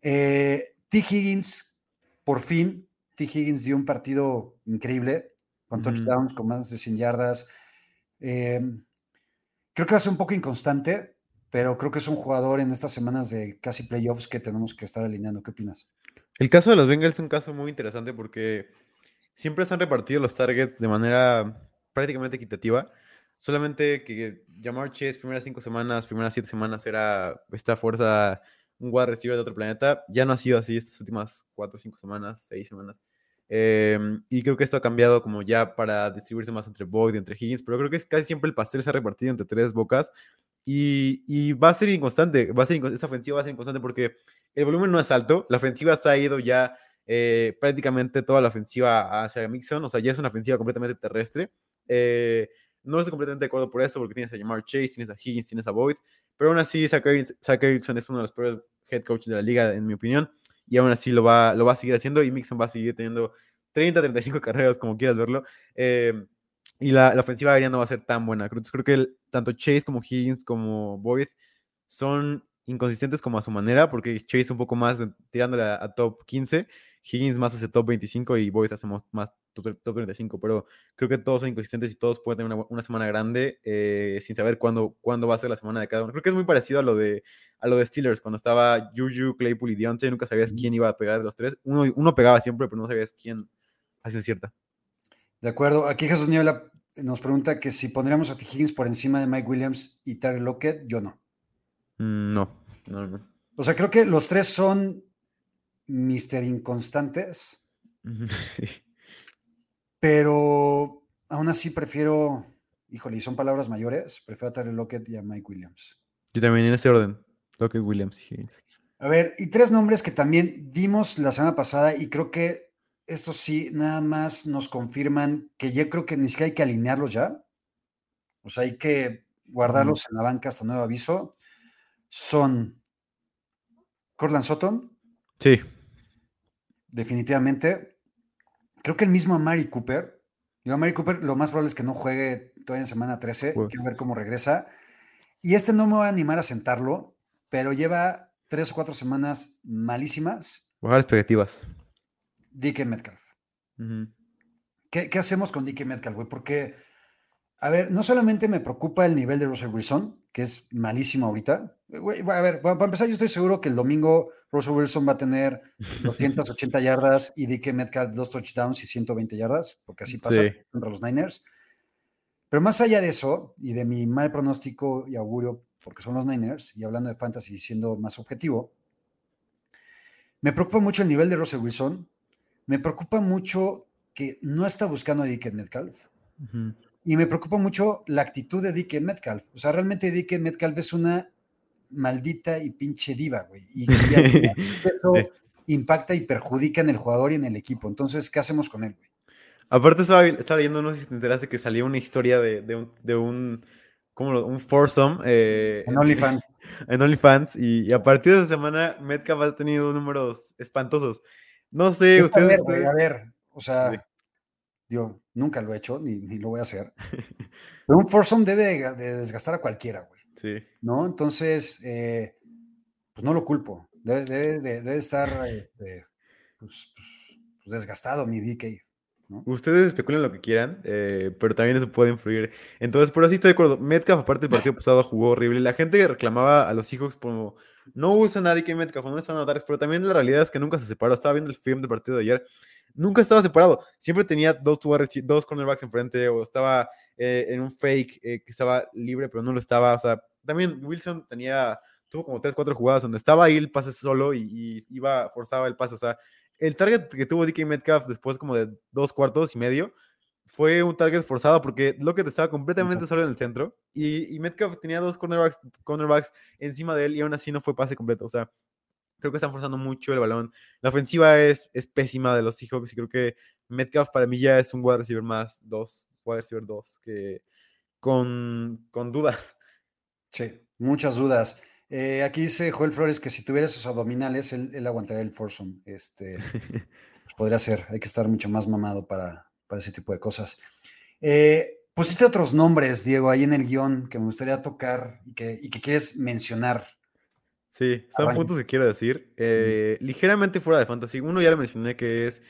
Eh, T. Higgins, por fin, T. Higgins dio un partido increíble, con touchdowns, con más de 100 yardas. Eh, creo que va a ser un poco inconstante, pero creo que es un jugador en estas semanas de casi playoffs que tenemos que estar alineando. ¿Qué opinas? El caso de los Bengals es un caso muy interesante porque siempre se han repartido los targets de manera prácticamente equitativa. Solamente que Jamar Chase, primeras cinco semanas, primeras siete semanas, era esta fuerza, un wide receiver de otro planeta. Ya no ha sido así estas últimas cuatro, cinco semanas, seis semanas. Em, y creo que esto ha cambiado como ya para distribuirse más entre Boyd y entre Higgins, pero creo que es casi siempre el pastel se ha repartido entre tres bocas y, y va a ser inconstante, va a ser esta ofensiva va a ser inconstante porque el volumen no es alto, la ofensiva se ha ido ya eh, prácticamente toda la ofensiva hacia Mixon, o sea, ya es una ofensiva completamente terrestre. Eh, no estoy completamente de acuerdo por eso, porque tienes a Jamar Chase, tienes a Higgins, tienes a Boyd, pero aún así Zach Erickson es uno de los peores head coaches de la liga, en mi opinión, y aún así lo va, lo va a seguir haciendo y Mixon va a seguir teniendo 30, 35 carreras, como quieras verlo. Eh, y la, ofensiva aérea no va a ser tan buena. Creo, creo que tanto Chase como Higgins como Boyd son inconsistentes como a su manera, porque Chase un poco más tirándole a, top 15, Higgins más hace top 25 y Boyd hace más top, 35, pero creo que todos son inconsistentes y todos pueden tener una, una semana grande eh, sin saber cuándo, cuándo va a ser la semana de cada uno. Creo que es muy parecido a lo de, a lo de Steelers, cuando estaba Juju, Claypool y Deontay, nunca sabías quién iba a pegar de los tres. Uno, uno pegaba siempre, pero no sabías quién hacía cierta. De acuerdo. Aquí Jesús Niebla nos pregunta que si pondríamos a T. Higgins por encima de Mike Williams y Tyler Lockett, yo no. Mm, no, no, no. O sea, creo que los tres son Mister Inconstantes. Sí. Pero aún así prefiero, híjole, y son palabras mayores, prefiero a Tyler Lockett y a Mike Williams. Yo también en ese orden, Lockett, Williams y. A ver, y tres nombres que también dimos la semana pasada y creo que estos sí nada más nos confirman que yo creo que ni siquiera hay que alinearlos ya. O sea, hay que guardarlos en la banca hasta nuevo aviso son Cortland Sutton. Sí. Definitivamente. Creo que el mismo Amari Cooper. Yo, Amari Cooper, lo más probable es que no juegue todavía en semana 13. Quiero ver cómo regresa. Y este no me va a animar a sentarlo, pero lleva tres o cuatro semanas malísimas. Bajar expectativas. DK Metcalf. ¿Qué, ¿Qué, hacemos con DK Metcalf, güey? Porque, a ver, no solamente me preocupa el nivel de Russell Wilson, que es malísimo ahorita. a ver, para empezar, yo estoy seguro que el domingo Russell Wilson va a tener 280 yardas y DK Metcalf dos touchdowns y 120 yardas, porque así pasa contra los Niners. Pero más allá de eso, y de mi mal pronóstico y augurio, porque son los Niners, y hablando de fantasy siendo más objetivo, me preocupa mucho el nivel de Russell Wilson, me preocupa mucho que no está buscando a DK Metcalf. Y me preocupa mucho la actitud de DK Metcalf. O sea, realmente DK Metcalf es una maldita y pinche diva, güey. Y, eso impacta y perjudica en el jugador y en el equipo. Entonces, ¿qué hacemos con él, güey? Aparte, estaba, estaba leyendo, no sé si te enteraste, que salió una historia de, de un, de un, ¿cómo un foursome. Eh, en OnlyFans. En OnlyFans. Y, a partir de esa semana, Metcalf ha tenido números espantosos. No sé, ustedes. A ver, a ver, o sea, yo nunca lo he hecho, ni, lo voy a hacer. Pero un foursome debe de, desgastar a cualquiera, güey. Sí. ¿No? Entonces, eh, pues no lo culpo. Debe, de, estar este, pues, pues, pues, desgastado mi DK. Ustedes especulen lo que quieran, eh, pero también eso puede influir. Entonces, por así estoy de acuerdo. Metcalf, aparte del partido pasado, jugó horrible. La gente reclamaba a los Seahawks como no usa nadie que Metcalf, no están notares, pero también la realidad es que nunca se separó. Estaba viendo el film del partido de ayer nunca estaba separado. Siempre tenía dos, dos cornerbacks enfrente o estaba eh, en un fake eh, que estaba libre, pero no lo estaba. O sea, también Wilson tenía, tuvo como tres, cuatro jugadas donde estaba ahí el pase solo y, iba, forzaba el pase. O sea, el target que tuvo DK Metcalf después como de dos cuartos y medio fue un target forzado porque Lockett estaba completamente solo en el centro y, y Metcalf tenía dos cornerbacks, cornerbacks encima de él y aún así no fue pase completo. O sea, Creo que están forzando mucho el balón. La ofensiva es, es pésima de los Seahawks y creo que Metcalf para mí ya es un wide receiver más, dos, wide receiver dos, que con, con dudas. Sí, muchas dudas. Eh, aquí dice Joel Flores que si tuviera esos abdominales, él, aguantaría el foursome. Este, pues podría ser, hay que estar mucho más mamado para, para ese tipo de cosas. Eh, pusiste otros nombres, Diego, ahí en el guion que me gustaría tocar y que, y que quieres mencionar. Sí, son puntos que quiero decir. Eh, ligeramente fuera de fantasy. Uno ya lo mencioné que es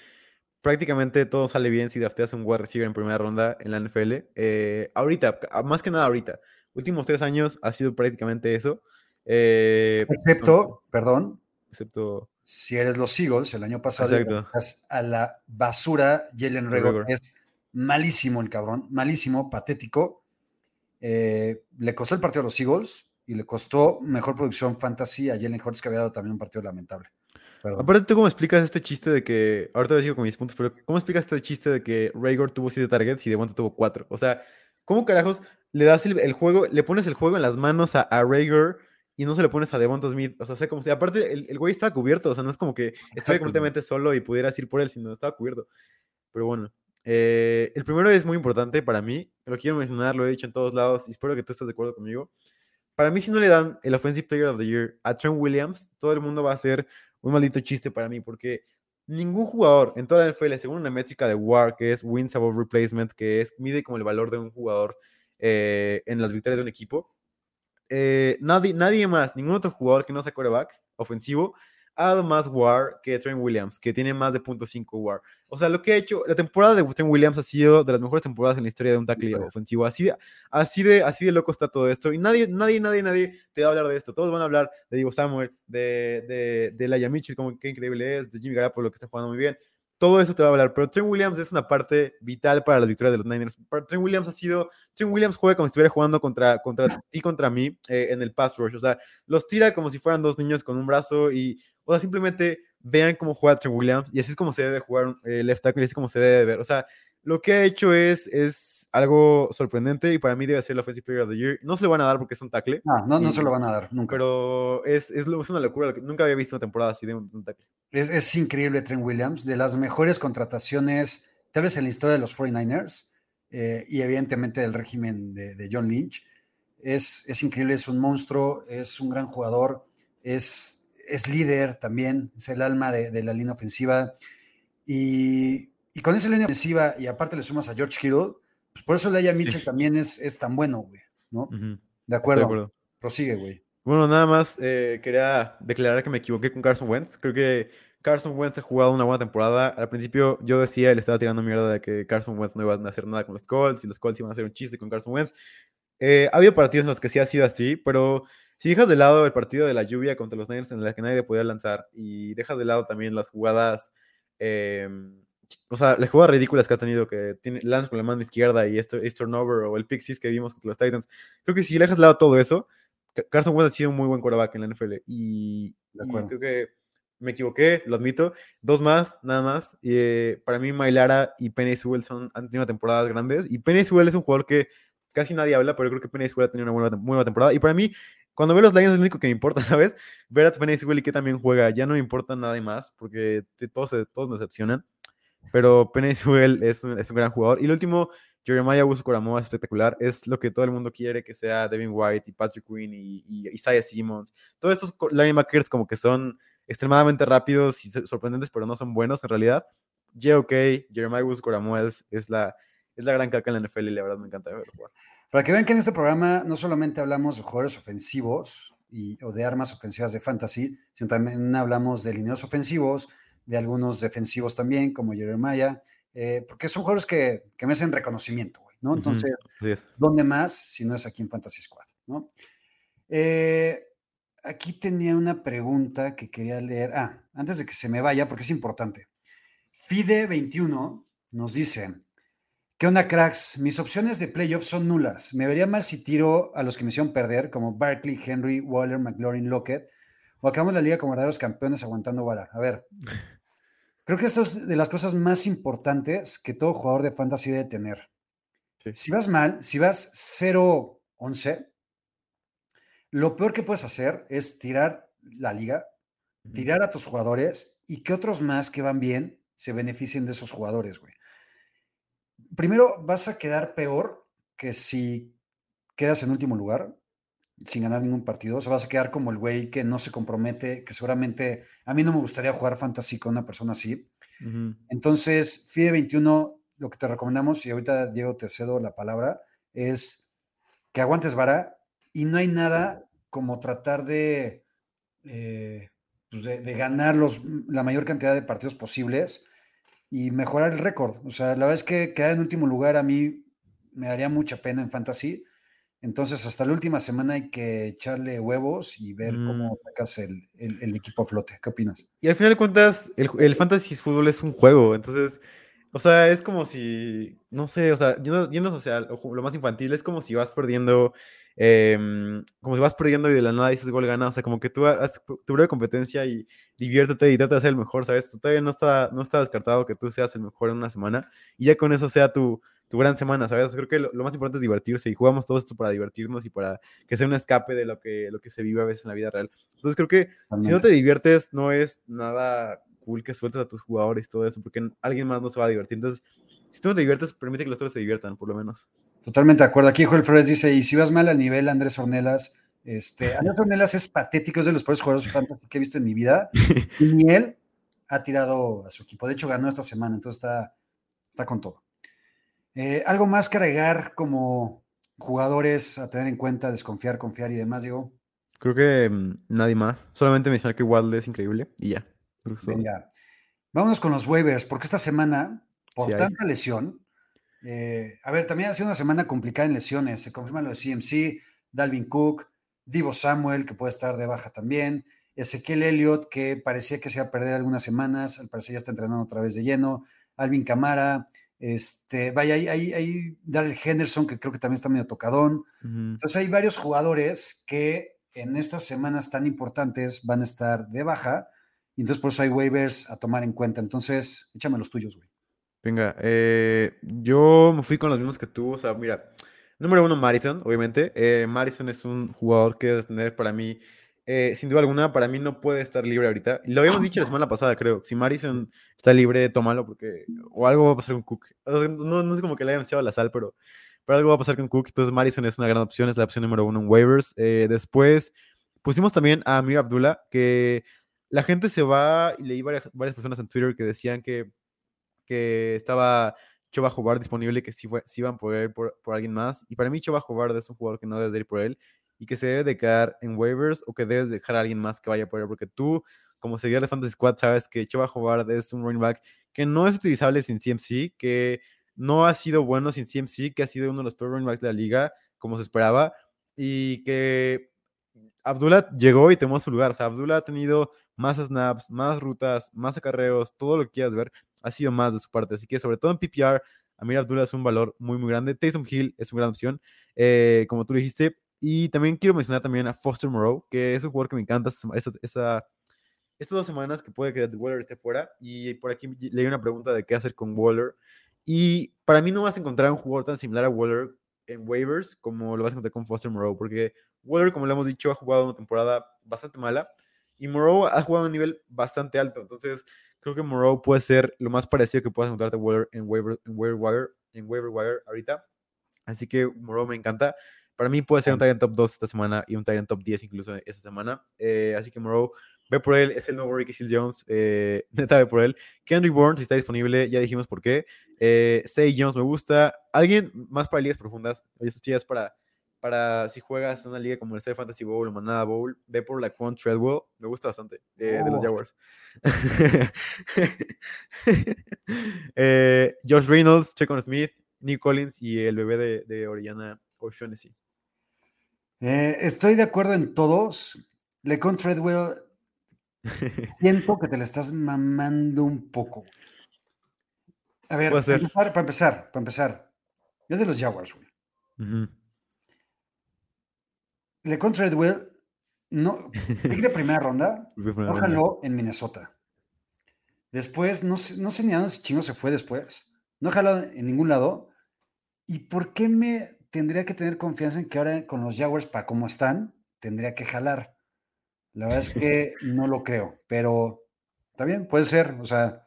prácticamente todo sale bien si drafteas un wide receiver en primera ronda en la NFL. Eh, ahorita, más que nada ahorita. Últimos tres años ha sido prácticamente eso. Eh, excepto, perdón. Excepto. Si eres los Eagles, el año pasado a la basura Jalen Rego. Es malísimo el cabrón, malísimo, patético. Eh, le costó el partido a los Eagles y le costó mejor producción fantasy a Jalen Hurts, que había dado también un partido lamentable. Perdón. Aparte, ¿tú cómo explicas este chiste de que, ahorita sigo con mis puntos, pero ¿cómo explicas este chiste de que Raygor tuvo 7 targets y Devonta tuvo 4? O sea, ¿cómo carajos le das el, el juego, le pones el juego en las manos a, a Rager y no se le pones a Devonta Smith? O sea, sé como si, aparte, el, el güey estaba cubierto, o sea, no es como que Exacto. completamente solo y pudieras ir por él, sino estaba cubierto. Pero bueno, eh, el primero es muy importante para mí, lo quiero mencionar, lo he dicho en todos lados y espero que tú estés de acuerdo conmigo. Para mí, si no le dan el Offensive Player of the Year a Trent Williams, todo el mundo va a hacer un maldito chiste para mí, porque ningún jugador en toda la NFL, según una métrica de WAR, que es Wins Above Replacement, que es mide como el valor de un jugador eh, en las victorias de un equipo, eh, nadie, nadie más, ningún otro jugador que no sea quarterback ofensivo, ha dado más WAR que Trent Williams, que tiene más de .5 WAR. O sea, lo que ha hecho, la temporada de Trent Williams ha sido de las mejores temporadas en la historia de un tackle ofensivo. Así de, así, de, así de loco está todo esto. Y nadie, nadie, nadie, nadie te va a hablar de esto. Todos van a hablar de Diego Samuel, de, de, de Laia Mitchell, como qué increíble es, de Jimmy Garoppolo, que está jugando muy bien. Todo eso te va a hablar, pero Trent Williams es una parte vital para la victoria de los Niners. Trent Williams ha sido, Trent Williams juega como si estuviera jugando contra, contra ti, contra mí eh, en el pass rush. O sea, los tira como si fueran dos niños con un brazo y, o sea, simplemente vean cómo juega Trent Williams y así es como se debe jugar eh, left tackle y así es como se debe ver. O sea, lo que ha hecho es, es algo sorprendente y para mí debe ser el Offensive Player of the Year. No se lo van a dar porque es un tackle, No, no, no Y- se lo van a dar nunca. pero es, es, es una locura. Nunca había visto una temporada así de un, de un tackle. Es, es increíble Trent Williams, de las mejores contrataciones, tal vez en la historia de los 49ers, eh, y evidentemente del régimen de, de John Lynch. Es, es increíble, es un monstruo, es un gran jugador, es, es líder también, es el alma de, de la línea ofensiva. Y, y con esa línea ofensiva, y aparte le sumas a George Kittle, pues por eso Laia Mitchell también es, es tan bueno, güey, ¿no? De estoy acuerdo. de acuerdo. Prosigue, güey. Bueno, nada más eh, quería declarar que me equivoqué con Carson Wentz. Creo que Carson Wentz ha jugado una buena temporada. Al principio yo decía, le estaba tirando mierda de que Carson Wentz no iba a hacer nada con los Colts y los Colts iban a hacer un chiste con Carson Wentz. Eh, ha habido partidos en los que sí ha sido así, pero si dejas de lado el partido de la lluvia contra los Niners en el que nadie podía lanzar y dejas de lado también las jugadas, eh, o sea, las jugadas ridículas que ha tenido, que tiene, lanza con la mano izquierda y esto es turnover o el pick que vimos contra los Titans, creo que si dejas de lado todo eso, Ca- Carson Wentz ha sido un muy buen quarterback en la NFL y, y creo que me equivoqué, lo admito. Dos más, nada más. Eh, para mí, Mailara y Penny Sewell son, han tenido temporadas grandes. Y Penny Sewell es un jugador que casi nadie habla, pero creo que Penny Sewell ha tenido una buena, muy buena temporada. Y para mí, cuando veo los Lions es lo único que me importa, ¿sabes? Ver a Penny Sewell y que también juega. Ya no me importa nada más, porque todos, todos me decepcionan. Pero Penny Sewell es es un gran jugador. Y el último, Jeremiah Uso Coramoa es espectacular. Es lo que todo el mundo quiere que sea Devin White y Patrick Quinn y, y Isaiah Simmons. Todos estos linebackers como que son extremadamente rápidos y so- sorprendentes, pero no son buenos en realidad. JOK, Jeremiah Uso Coramoa es, es, la, es la gran caca en la NFL y la verdad me encanta verlo jugar. Para que vean que en este programa no solamente hablamos de jugadores ofensivos y, o de armas ofensivas de fantasy, sino también hablamos de lineos ofensivos, de algunos defensivos también, como Jeremiah, eh, porque son jugadores que, que merecen reconocimiento, güey, ¿no? Entonces. ¿dónde más si no es aquí en Fantasy Squad, ¿no? Eh, aquí tenía una pregunta que quería leer. Ah, antes de que se me vaya, porque es importante. Fide21 nos dice, ¿qué onda, cracks? Mis opciones de playoffs son nulas. Me vería mal si tiro a los que me hicieron perder, como Barkley, Henry, Waller, McLaurin, Lockett, o acabamos la liga como verdaderos campeones aguantando vara. A ver, creo que esto es de las cosas más importantes que todo jugador de fantasy debe tener. Sí. Si vas mal, si vas 0-11, lo peor que puedes hacer es tirar la liga, tirar a tus jugadores y que otros más que van bien se beneficien de esos jugadores, güey. Primero, vas a quedar peor que si quedas en último lugar sin ganar ningún partido. O sea, vas a quedar como el güey que no se compromete, que seguramente a mí no me gustaría jugar fantasy con una persona así. Entonces, FIDE 21, lo que te recomendamos, y ahorita Diego te cedo la palabra, es que aguantes vara y no hay nada como tratar de, eh, pues de, de ganar los, la mayor cantidad de partidos posibles y mejorar el récord. O sea, la verdad es que quedar en último lugar a mí me daría mucha pena en fantasy. Entonces, hasta la última semana hay que echarle huevos y ver cómo Mm. sacas el, el- el equipo a flote. ¿Qué opinas? Y al final de cuentas, el, el fantasy fútbol es un juego, entonces O sea, es como si, no sé, o sea, yendo, yendo o sea, lo, más infantil, es como si vas perdiendo, em, como si vas perdiendo y de la nada dices gol gana, o sea, como que tú tu tu breve competencia y diviértete y trata de ser el mejor, ¿sabes? Todavía no está, no está descartado que tú seas el mejor en una semana y ya con eso sea tu, tu gran semana, ¿sabes? O sea, creo que lo, lo más importante es divertirse y jugamos todo esto para divertirnos y para que sea un escape de lo que, lo que se vive a veces en la vida real. Entonces creo que si no te diviertes, no es nada cool que sueltes a tus jugadores y todo eso, porque alguien más no se va a divertir. Entonces, si tú no te diviertes, permite que los otros se diviertan, por lo menos. Totalmente de acuerdo. Aquí Joel Flores dice, y si vas mal al nivel, Andrés Ornelas, este, Andrés Ornelas es patético, es de los peores jugadores fantasy que he visto en mi vida, y él ha tirado a su equipo. De hecho, ganó esta semana, entonces está, está con todo. Eh, algo más que agregar como jugadores a tener en cuenta, desconfiar, confiar y demás, digo. Creo que mm, nadie más. Solamente mencionar que Waddle es increíble y ya. Venga, vámonos con los waivers, porque esta semana, por Sí hay. tanta lesión, eh, a ver, también ha sido una semana complicada en lesiones. Se confirma lo de CMC, Dalvin Cook, Divo Samuel, que puede estar de baja también, Ezequiel Elliott, que parecía que se iba a perder algunas semanas, al parecer ya está entrenando otra vez de lleno, Alvin Camara, este, vaya, hay, hay, hay Darrell Henderson, que creo que también está medio tocadón. Ujú. Entonces hay varios jugadores que en estas semanas tan importantes van a estar de baja, y entonces por eso hay waivers a tomar en cuenta. Entonces, échame los tuyos, güey. Venga, eh, yo me fui con los mismos que tú. O sea, mira, número uno, Madison, obviamente. Eh, Madison es un jugador que tener para mí, eh, sin duda alguna, para mí no puede estar libre ahorita. Lo habíamos dicho la semana pasada, creo. Si Madison está libre, tómalo, porque o algo va a pasar con Cook. O sea, no, no es como que le hayan echado la sal, pero, pero algo va a pasar con Cook. Entonces, Madison es una gran opción, es la opción número uno en waivers. Eh, después, pusimos también a Amir Abdullah, que la gente se va, y leí varias, varias personas en Twitter que decían que que estaba Choba Hobart disponible, que si, fue, si iban por él por, por alguien más. Y para mí Choba Hobart es un jugador que no debes de ir por él y que se debe de quedar en waivers o que debes dejar a alguien más que vaya por él, porque tú, como seguidor de Fantasy Squad, sabes que Choba Hobart es un running back que no es utilizable sin CMC, que no ha sido bueno sin CMC, que ha sido uno de los peores running backs de la liga, como se esperaba, y que Abdullah llegó y tomó su lugar. O sea, Abdullah ha tenido más snaps, más rutas, más acarreos, todo lo que quieras ver, ha sido más de su parte. Así que, sobre todo en PPR, Amir Abdullah es un valor muy, muy grande. Taysom Hill es una gran opción, eh, como tú dijiste. Y también quiero mencionar también a Foster Moreau, que es un jugador que me encanta esta, esta, esta- estas dos semanas que puede que Waller esté fuera. Y por aquí leí una pregunta de qué hacer con Waller. Y para mí no vas a encontrar un jugador tan similar a Waller en waivers como lo vas a encontrar con Foster Moreau, porque Waller, como le hemos dicho, ha jugado una temporada bastante mala y Moreau ha jugado a un nivel bastante alto. Entonces, creo que Moreau puede ser lo más parecido que puedas encontrarte Waller en waiver, en waiver wire, en waiver wire ahorita. Así que Moreau me encanta. Para mí puede ser un Tyrant top 2 esta semana y un Tyrant top 10 incluso esta semana. Eh, así que Moreau, ve por él. Es el nuevo Ricky Seals Jones. Eh, neta, ve por él. Kendrick Bourne, si está disponible, ya dijimos por qué. Eh, Say Jones me gusta. Alguien más para ligas profundas. Oye, estas chicas para, para si juegas en una liga como el Star Fantasy Bowl o Manada Bowl, ve por la Quan Treadwell. Me gusta bastante eh, de los. Jaguars. Eh, Josh Reynolds, Checon Smith, Nick Collins y el bebé de, de Oriana O'Shaughnessy. Eh, estoy de acuerdo en todos. Lecon Treadwell, siento que te la estás mamando un poco. A ver, para empezar, para empezar, para empezar. Es de los Jaguars, güey. Ujú. Lecon Treadwell, no, pick de primera ronda, jaló en Minnesota. Después, no sé, no sé ni a dónde ese chingo se fue después. No jaló en ningún lado. ¿Y por qué me tendría que tener confianza en que ahora con los Jaguars, para cómo están, tendría que jalar? La verdad es que no lo creo, pero está bien, puede ser. O sea,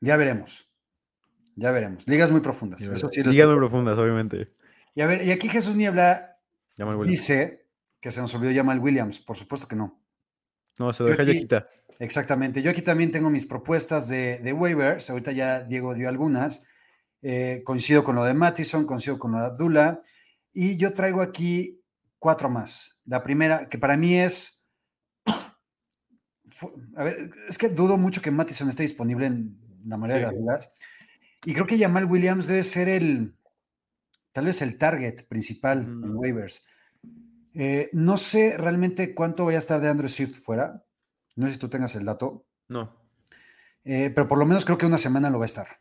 ya veremos. Ya veremos. Ligas muy profundas. Eso sí Ligas muy profundas, obviamente. Y a ver, y aquí Jesús Niebla dice que se nos olvidó Jamal Williams. Por supuesto que no. No, se lo deja ya aquí- quita. Exactamente. Yo aquí también tengo mis propuestas de, de waivers. Ahorita ya Diego dio algunas. Eh, coincido con lo de Mattison, coincido con lo de Abdullah. Y yo traigo aquí cuatro más. La primera, que para mí es. A ver, es que dudo mucho que Mattison esté disponible en la mayoría de Sí. las ligas. Y creo que Jamal Williams debe ser el. Tal vez el target principal en Ujú. waivers. Eh, no sé realmente cuánto vaya a estar de Andrew Swift fuera. No sé si tú tengas el dato. No. Eh, pero por lo menos creo que una semana lo va a estar.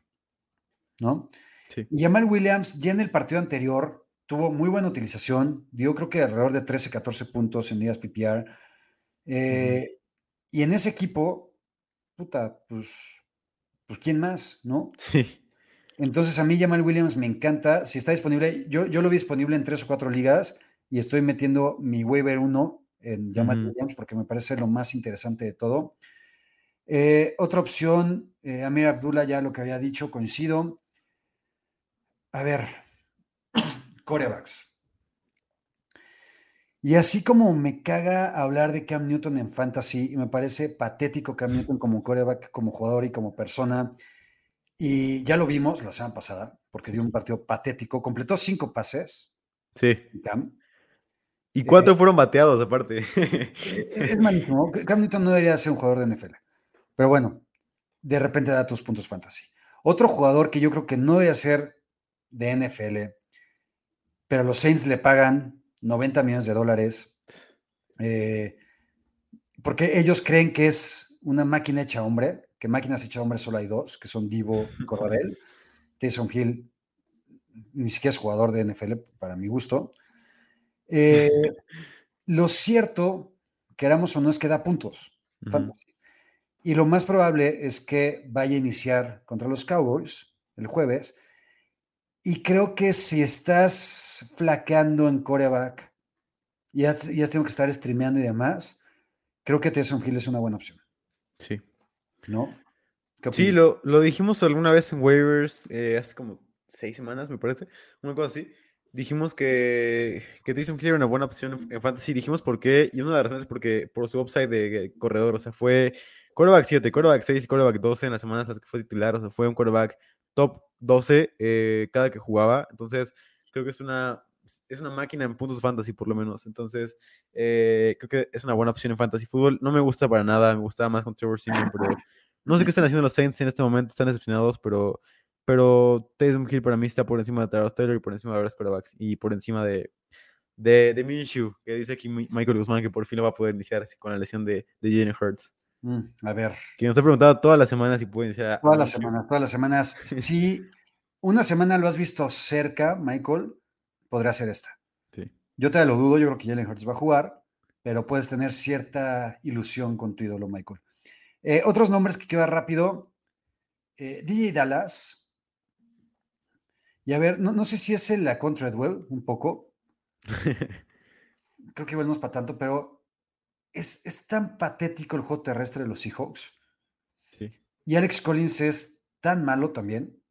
¿no? Sí. Jamal Williams ya en el partido anterior tuvo muy buena utilización, dio creo que alrededor de 13, 14 puntos en ligas PPR. Eh, Y en ese equipo, puta, pues, pues ¿quién más, no? Sí. Entonces a mí Jamal Williams me encanta. Si está disponible, yo, yo lo vi disponible en tres o cuatro ligas y estoy metiendo mi waiver 1 en Jamal. Williams porque me parece lo más interesante de todo. Eh, otra opción, eh, Amir Abdullah, ya lo que había dicho, coincido. A ver, corebacks. Y así como me caga hablar de Cam Newton en fantasy, y me parece patético Cam Newton como coreback, como jugador y como persona, y ya lo vimos la semana pasada, porque dio un partido patético, completó cinco pases, Sí. Cam. Y cuatro fueron bateados, aparte. Es es malísimo. Cam Newton no debería ser un jugador de NFL. Pero bueno, de repente da tus puntos fantasy. Otro jugador que yo creo que no debería ser de NFL, pero los Saints le pagan 90 millones de dólares eh, porque ellos creen que es una máquina hecha hombre, que máquinas hecha hombre solo hay dos, que son Divo y Cordarel. Taysom Hill ni siquiera es jugador de NFL, para mi gusto. Eh, lo cierto, queramos o no, es que da puntos. Y lo más probable es que vaya a iniciar contra los Cowboys el jueves. Y creo que si estás flaqueando en coreback y ya, ya tengo que estar streameando y demás, creo que Taysom Hill es una buena opción, Sí. ¿no? ¿Qué Sí, lo, lo dijimos alguna vez en waivers, eh, hace como seis semanas, me parece, una cosa así. Dijimos que, que Taysom Hill era una buena opción en, fantasy. Dijimos por qué, y una de las razones es porque por su upside de corredor, o sea, fue quarterback 7, quarterback 6 y quarterback 12 en las semanas en las que fue titular, o sea, fue un quarterback top 12 eh, cada que jugaba. Entonces, creo que es una, es una máquina en puntos fantasy, por lo menos. Entonces, eh, creo que es una buena opción en fantasy fútbol. No me gusta para nada, me gustaba más con Trevor Simeon, pero no sé qué están haciendo los Saints en este momento, están decepcionados, pero, pero Taysom Hill para mí está por encima de Tyrod Taylor y por encima de varios quarterbacks y por encima de, de, de Minshew, que dice aquí Mi- Michael Guzmán que por fin lo va a poder iniciar con la lesión de, de Jalen Hurts. Mm, a ver, Que nos ha preguntado todas las semanas si puede iniciar a todas las semanas, todas las semanas. Si una semana lo has visto cerca, Michael, podría ser esta. Sí. Yo te lo dudo, yo creo que Jalen Hurts va a jugar, pero puedes tener cierta ilusión con tu ídolo, Michael. Eh, otros nombres que queda rápido. eh, DJ Dallas. Y a ver, no, no sé si es el la Treadwell, un poco. Creo que igual no es para tanto, pero es, es tan patético el juego terrestre de los Seahawks. Sí. Y Alex Collins es tan malo también.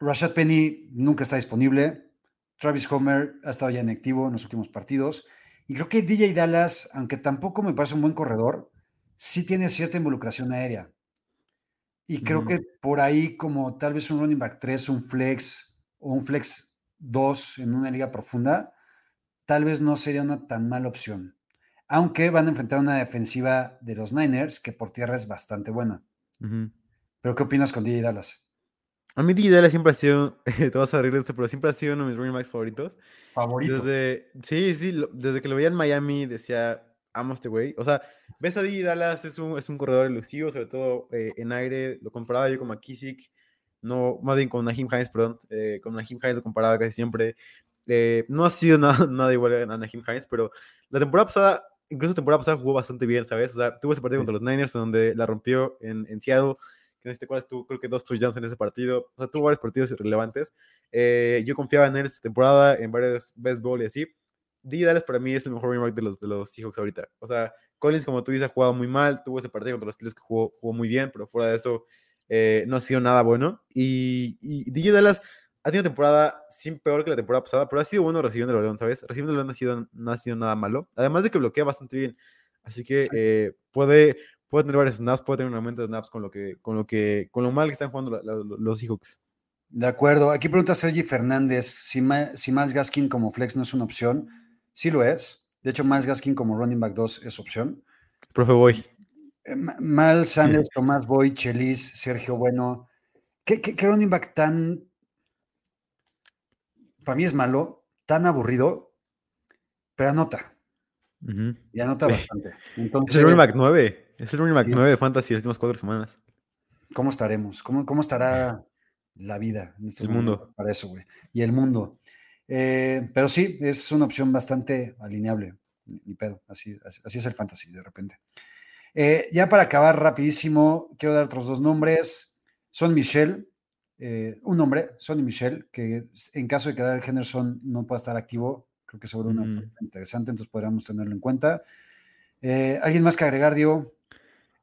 Rashad Penny nunca está disponible. Travis Homer ha estado ya inactivo en los últimos partidos. Y creo que DJ Dallas, aunque tampoco me parece un buen corredor, sí tiene cierta involucración aérea. Y creo que por ahí, como tal vez un running back 3, un flex o un flex 2 en una liga profunda, tal vez no sería una tan mala opción. Aunque van a enfrentar una defensiva de los Niners que por tierra es bastante buena. ¿Pero qué opinas con DJ Dallas? A mí DJ Dallas siempre ha sido, te vas a reír de esto, pero siempre ha sido uno de mis running backs favoritos. Favorito. Desde, sí, sí, lo- desde que lo veía en Miami decía, amo a este güey. O sea, ves a DJ Dallas, es un, es un corredor elusivo, sobre todo eh, en aire. Lo comparaba yo con McKissick, no, más bien con Naheem Hines, perdón. eh, con Naheem Hines lo comparaba casi siempre. Eh, no ha sido nada, nada igual a Naheem Hines, pero la temporada pasada, incluso temporada pasada jugó bastante bien, ¿sabes? O sea, tuvo ese partido Sí. Contra los Niners donde la rompió en, en Seattle. Que no sé cuáles tuvo, creo que dos touchdowns en ese partido. O sea, tuvo varios partidos relevantes. Eh, yo confiaba en él esta temporada, en varios best ball y así. D. Dallas para mí es el mejor running back de los, de los Seahawks ahorita. O sea, Collins, como tú dices, ha jugado muy mal. Tuvo ese partido contra los Steelers que jugó, jugó muy bien, pero fuera de eso eh, no ha sido nada bueno. Y, y DJ Dallas ha tenido temporada sin peor que la temporada pasada, pero ha sido bueno recibiendo el balón, ¿sabes? Recibiendo el balón no ha sido, no ha sido nada malo. Además de que bloquea bastante bien. Así que eh, puede, puede tener varios snaps, puede tener un aumento de snaps con lo que, con lo que, con lo mal que están jugando la- la- los Seahawks. De acuerdo. Aquí pregunta Sergi Fernández si, Ma- si Miles Gaskin como flex no es una opción. Sí lo es. De hecho, Miles Gaskin como running back 2 es opción. Profe Boy. Eh, Miles Sanders, Tomás Boy, Chelis, Sergio Bueno. ¿Qué, qué, qué running back tan... Para mí es malo, tan aburrido, pero anota. Ujú. Y anota bastante. Es el running back 9. Es el running Sí. 9 de Fantasy las últimas cuatro semanas. ¿cómo estaremos? ¿Cómo, cómo estará la vida. En estos El mundo. Para eso, güey. Y el mundo. Eh, pero sí, es una opción bastante alineable. Ni ni pedo. Así, así, así es el fantasy de repente. Eh, ya para acabar rapidísimo, quiero dar otros dos nombres. Son Michel, eh, un nombre, Sonny Michel, que en caso de que Darrell Henderson no pueda estar activo, creo que se vuelve una Mm. interesante, entonces podríamos tenerlo en cuenta. Eh, ¿Alguien más que agregar, Diego?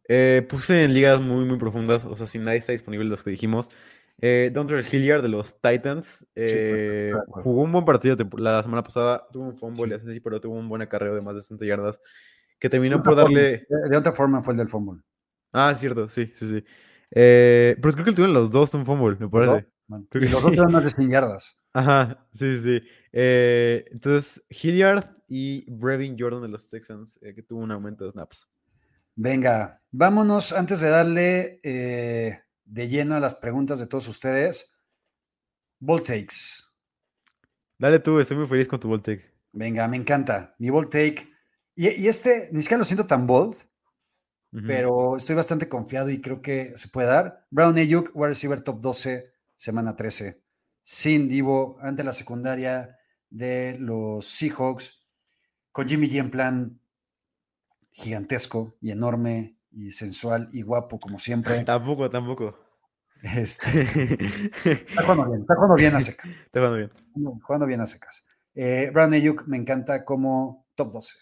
Eh, puse en ligas muy, muy profundas, o sea, si nadie está disponible, los que dijimos. Eh, Dontrell Hilliard de los Titans eh, jugó un buen partido la semana pasada, tuvo un fumble, Sí. pero tuvo un buen acarreo de más de 60 yardas, que terminó por forma, darle... De, de otra forma fue el del fútbol. Ah, es cierto, sí, sí, sí. Eh, pero creo que tuvieron los dos un fumble, me parece. Creo y los otros más de 100 yardas. Ajá, sí, sí. Eh, entonces, Hilliard y Brevin Jordan de los Texans, eh, que tuvo un aumento de snaps. Venga, vámonos antes de darle eh, de lleno a las preguntas de todos ustedes. Ball takes. Dale tú, estoy muy feliz con tu Voltec. Venga, me encanta. Mi ball take. Y, y este, ni siquiera lo siento tan bold, pero estoy bastante confiado y creo que se puede dar. Brown Ayuk, wide receiver top 12, semana 13. Sin Divo, ante la secundaria de los Seahawks, con Jimmy G en plan gigantesco y enorme y sensual y guapo como siempre. Tampoco, tampoco. Este, está jugando bien, está jugando bien a secas. Está jugando bien. Jugando- bien a secas. Eh, Brown Ayuk me encanta como top 12.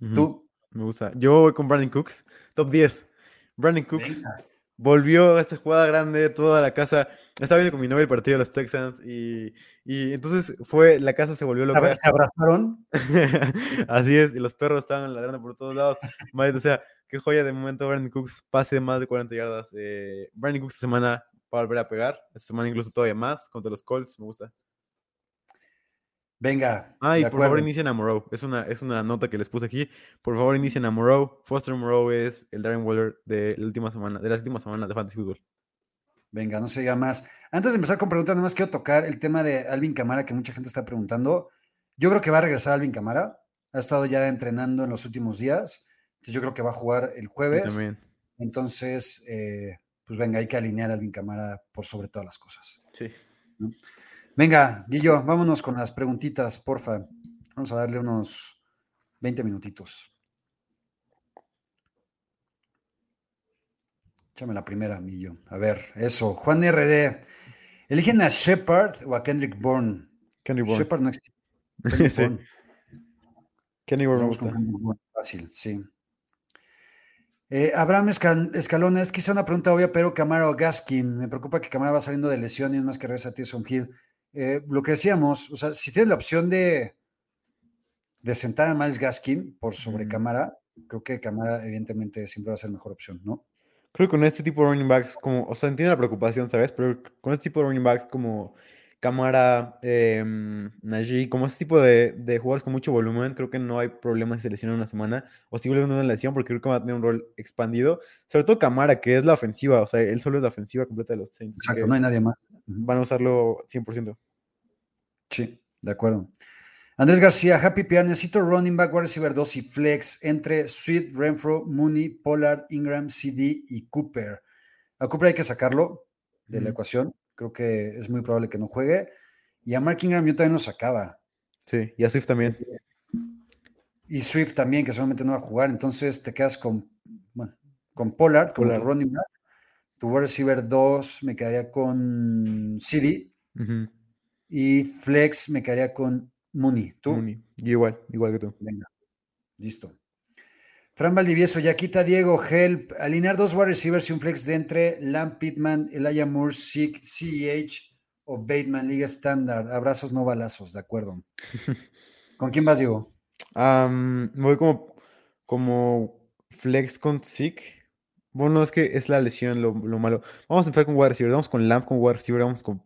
Ujú, Tú, Me gusta. Yo voy con Brandon Cooks, top 10. Brandon Cooks venga. volvió a esta jugada grande, toda la casa. Estaba viendo con mi novia el partido de los Texans y, y entonces fue, la casa se volvió loca. se abrazaron. Así es, y los perros estaban ladrando por todos lados. Maldita sea, qué joya de momento Brandon Cooks, pase de más de 40 yardas. Eh, Brandon Cooks esta semana va a volver a pegar, esta semana incluso todavía más contra los Colts, me gusta. Venga. Y de por favor inicien a Moreau, es una, es una nota que les puse aquí. Por favor inicien a Moreau. Foster Moreau es el Darren Waller de la última semana, de las últimas semanas de Fantasy Football. Venga, no se diga más. Antes de empezar con preguntas, nada más quiero tocar el tema de Alvin Camara, que mucha gente está preguntando. Yo creo que va a regresar Alvin Camara. Ha estado ya entrenando en los últimos días. Entonces yo creo que va a jugar el jueves. también. Entonces, eh, pues venga, hay que alinear a Alvin Camara por sobre todas las cosas. Sí. Venga, Guillo, vámonos con las preguntitas, porfa. Vamos a darle unos 20 minutitos. Échame la primera, Millo. A ver, eso. Juan RD. ¿Eligen a Shepard o a Kendrick Bourne? Kenny Bourne. Shepard no existe. Kendrick Sí. Bourne. Kenny Bourne me gusta. Kendrick Bourne. Fácil, sí. Eh, Abraham Escal- Escalona, es quizá una pregunta obvia, pero Camara o Gaskin. Me preocupa que Camara va saliendo de lesión y es más que regresa a Tyson Hill. Eh, lo que decíamos, o sea, si tienes la opción de, de sentar a Miles Gaskin por sobre Mm. Camara, creo que Camara evidentemente siempre va a ser mejor opción, ¿no? Creo que con este tipo de running backs, como, o sea, entiendo la preocupación, ¿sabes? Pero con este tipo de running backs como Camara, em, Najee, como este tipo de, de jugadores con mucho volumen, creo que no hay problema si se lesiona una semana o si vuelve una lesión, porque creo que va a tener un rol expandido. Sobre todo Camara, que es la ofensiva, o sea, él solo es la ofensiva completa de los Saints. Exacto, no hay nadie más. Van a usarlo 100%. Sí, de acuerdo. Andrés García, Happy PR, necesito running back, wide receiver 2 y flex entre Sweet, Renfro, Mooney, Pollard, Ingram, CD y Cooper. A Cooper hay que sacarlo de la ecuación. Creo que es muy probable que no juegue. Y a Mark Ingram yo también lo sacaba. Sí, y a Swift también. Y Swift también, que seguramente no va a jugar. Entonces te quedas con, bueno, con Pollard como Pollard. tu running back. Tu wide receiver 2 me quedaría con CD. Y flex me quedaría con Mooney. ¿Tú? Mooney. Yo igual, igual que tú. Venga, listo. Fran Valdivieso, ya quita Diego, help. Alinear dos wide receivers y un flex de entre Lamb Pittman, Elijah Moore, Sick, CEH o Bateman, Liga Estándar. Abrazos, no balazos, de acuerdo. ¿Con quién vas, Diego? Me voy como, como flex con Zeke. Bueno, es que es la lesión lo, lo malo. Vamos a empezar con wide receiver. Vamos con Lamp con wide receiver. Vamos con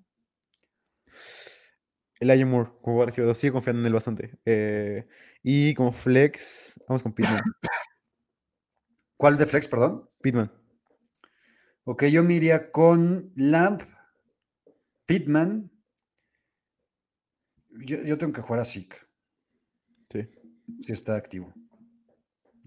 Elijah Moore con wide receiver. Sigo confiando en él bastante. Eh, y como flex, vamos con Pittman. ¿Cuál de flex, perdón? Pittman. Ok, yo me iría con Lamp, Pittman. Yo, yo tengo que jugar a Sick, Sí. si está activo.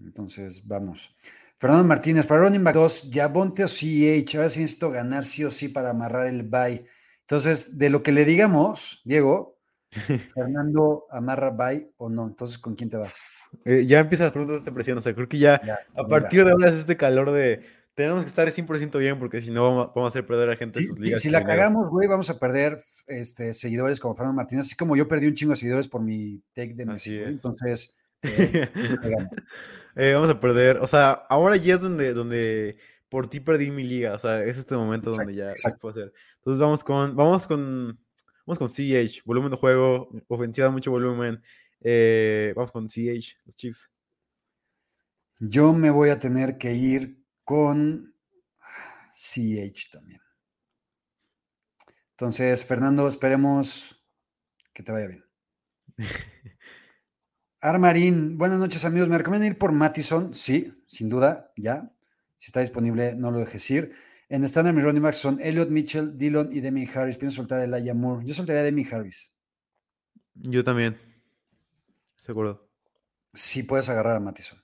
Entonces, vamos. Fernando Martínez, para running back 2, Yabonte o CEH. Ahora sí necesito ganar sí o sí para amarrar el bye. Entonces, de lo que le digamos, Diego, Fernando amarra bye o no. Entonces, ¿con quién te vas? Eh, ya empiezan las preguntas de esta presión. O sea, creo que ya, Ya, a partir de ahora es este calor de tenemos que estar 100% bien porque si no vamos, a- vamos a hacer perder a gente Sí, sus y ligas. si la cagamos, güey, vamos a perder este, seguidores como Fernando Martínez, así como yo perdí un chingo de seguidores por mi take de Messi. Entonces, eh, cagamos. Eh, vamos a perder. O sea, ahora ya es donde, donde por ti perdí mi liga. O sea, es este momento Exacto, donde ya exacto. puedo hacer. Entonces vamos con, vamos con, vamos con CH, volumen de juego, ofensiva, mucho volumen. Eh, vamos con CH, los Chiefs. yo me voy a tener que ir con CH también. Entonces, Fernando, esperemos que te vaya bien. Armarín, buenas noches amigos. ¿Me recomiendan ir por Mattison? Sí, sin duda, ya. Si está disponible, no lo dejes ir. En estándar, mis running backs son Elliot Mitchell, Dillon y Demi Harris. Pienso soltar el Aya Moore. Yo soltaría a Demi Harris. Yo también. Seguro. Sí, puedes agarrar a Mattison.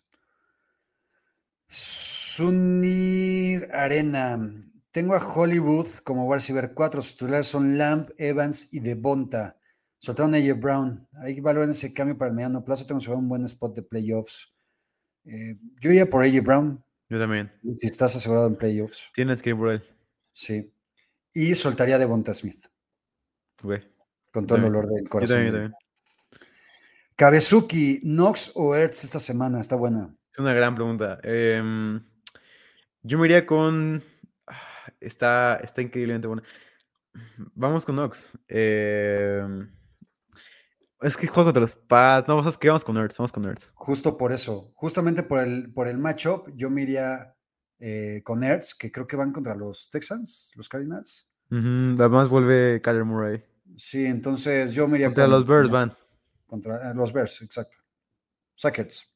Sunir Arena. Tengo a Hollywood como wide receiver 4. Sus titulares son Lamb, Evans y Devonta. Soltaron a AJ Brown. Hay que valorar ese cambio para el mediano plazo. Tengo que un buen spot de playoffs. Eh, yo iría por AJ Brown. Yo también. Si estás asegurado en playoffs. Tienes que ir por él. Sí. Y soltaría a Devonta Smith. Güey. Con todo el También. dolor del Yo corazón. también, yo también. Kabezuki, Knox o Ertz esta semana. Está buena. Es una gran pregunta. Em, yo me iría con. ah, Está, está increíblemente buena. Vamos con Nox. Em, es que juego contra los Pats. No, ¿sabes qué? Vamos con Nerds. Vamos con Nerds. Justo por eso, justamente por el, por el matchup, yo me iría eh, con Ertz, que creo que van contra los Texans, los Cardinals. Ujú, Además vuelve Kyler Murray. Sí, entonces yo me iría Contra con- los Bears van. Contra eh, los Bears, exacto. Sackers.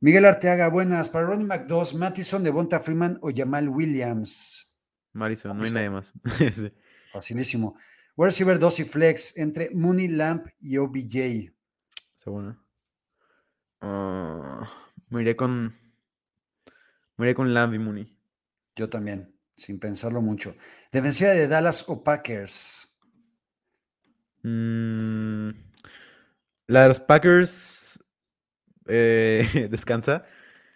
Miguel Arteaga, buenas. Para Ronnie McDoss, Mattison, Devonta Freeman o Jamal Williams. Madison, no hay nadie más. Sí. Facilísimo. Wide receiver 2 y flex entre Mooney, Lamp y OBJ. Está bueno. Ah, me iré con. Me iré con Lamb y Mooney. Yo también, sin pensarlo mucho. Defensiva de Dallas o Packers. Mm, la de los Packers eh, descansa.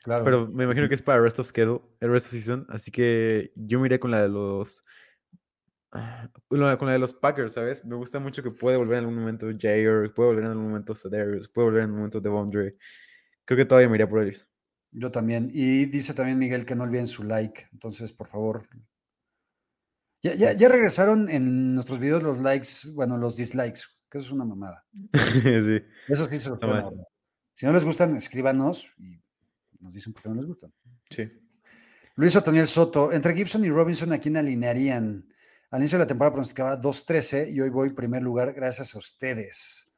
Claro. Pero me imagino que es para rest of schedule, el rest of season, así que yo me iré con la de los con la de los Packers, ¿sabes? Me gusta mucho que puede volver en algún momento Jair, puede volver en algún momento Cedarius, puede volver en algún momento Devondre. Creo que todavía me iría por ellos. Yo también. Y dice también Miguel que no olviden su like. Entonces, por favor. Ya, ya, ya regresaron en nuestros videos los likes, bueno, los dislikes, que eso es una mamada. sí. Eso sí se los ahorrar. Si no les gustan, escríbanos y nos dicen por qué no les gustan. Sí. Luis Otoniel Soto, entre Gibson y Robinson, ¿a quién alinearían? Al inicio de la temporada pronosticaba 2-13 y hoy voy primer lugar gracias a ustedes.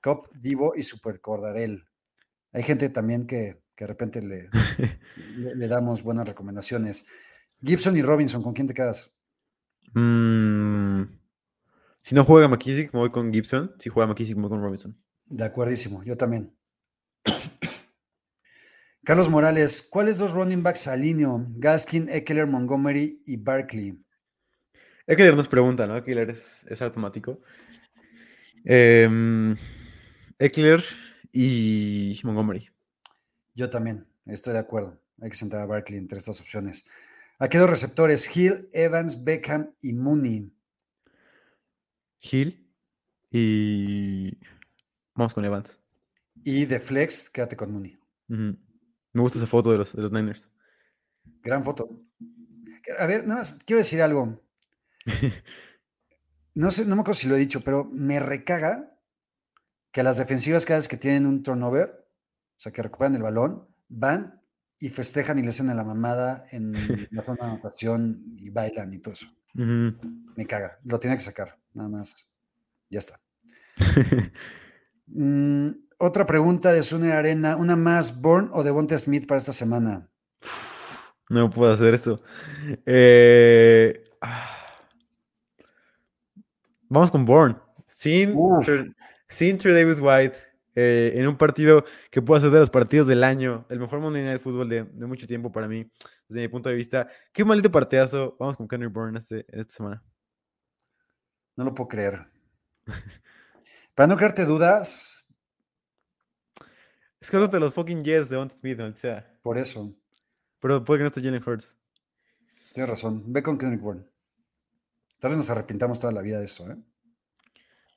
Cop, Divo y Super Cordarel. Hay gente también que, que de repente le, le, le damos buenas recomendaciones. Gibson y Robinson, ¿con quién te quedas? Mm, si no juega McKissick, me voy con Gibson. Si juega McKissick, me voy con Robinson. De acuerdísimo, yo también. Carlos Morales, ¿cuáles dos running backs alineo? Gaskin, Eckler, Montgomery y Barkley. Eckler nos pregunta, ¿no? Eckler es, es automático. Em, Eckler y Montgomery. Yo también, estoy de acuerdo. Hay que sentar a Barkley entre estas opciones. Aquí dos receptores, Hill, Evans, Beckham y Mooney. Hill y vamos con Evans. Y de flex, quédate con Mooney. Me gusta esa foto de los, de los Niners. Gran foto. A ver, nada más quiero decir algo. No sé, no me acuerdo si lo he dicho, pero me recaga que las defensivas cada vez que tienen un turnover, o sea, que recuperan el balón, van y festejan y le hacen a la mamada en la zona de anotación y bailan y todo eso. Me caga. Lo tiene que sacar, nada más. Ya está. Mm, otra pregunta de Sune Arena. ¿Una más, Bourne o Devonta Smith para esta semana? No puedo hacer esto. Eh, ah. Vamos con Bourne. Sin, sin Trey Davis White. eh, en un partido que puede ser de los partidos del año. El mejor Monday Night Football de, de mucho tiempo para mí. Desde mi punto de vista. Qué maldito partidazo. Vamos con Kenry Bourne este, esta semana. No lo puedo creer. Para no crearte dudas, Es que de los fucking Jets de Von Smith, o sea. por eso. Pero puede que no esté Jalen Hurts. Tienes razón. Ve con Kendrick Bourne. Tal vez nos arrepintamos toda la vida de esto, ¿eh?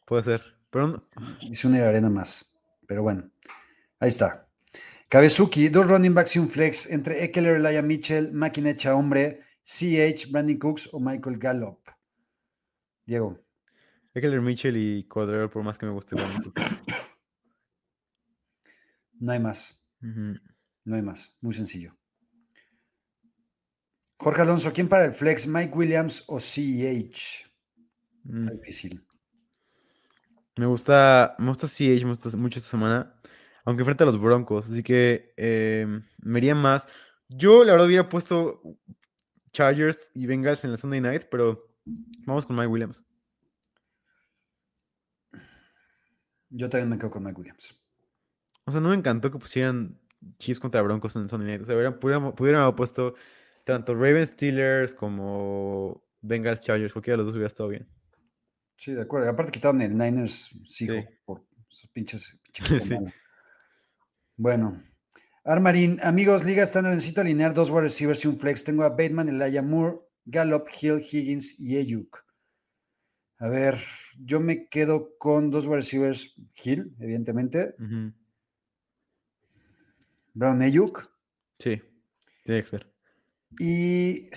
Puede ser. Pero no- Hice una arena más. Pero bueno, ahí está. Kabezuki, dos running backs y un flex entre Eckler, Elijah Mitchell, máquina hecha hombre, CH, Brandon Cooks o Michael Gallup. Diego, Eckler Mitchell y Cordero, por más que me guste. No hay más. No hay más. Muy sencillo. Jorge Alonso, ¿quién para el flex? ¿Mike Williams o CH? Mm. Está difícil. Me gusta, me gusta CH, me gusta mucho esta semana. Aunque frente a los Broncos. Así que eh, me iría más. Yo, la verdad, hubiera puesto Chargers y Bengals en la Sunday night, pero vamos con Mike Williams. Yo también me quedo con Mike Williams. O sea, no me encantó que pusieran Chiefs contra Broncos en Sunday night. O sea, hubieran- pudieran, pudieran haber puesto tanto Ravens Steelers como Bengals Chargers. Cualquiera de los dos hubiera estado bien. Sí, de acuerdo. Aparte quitaron el Niners Sí. por sus pinches. pinche Sí. Bueno. Armarín, amigos, Liga Estándar, necesito alinear dos wide receivers y un flex. Tengo a Bateman, Elijah Moore, Gallup, Hill, Higgins y Ayuk. A ver, yo me quedo con dos wide receivers, Hill, evidentemente. Brown Ayuk, Sí, tiene que ser. Y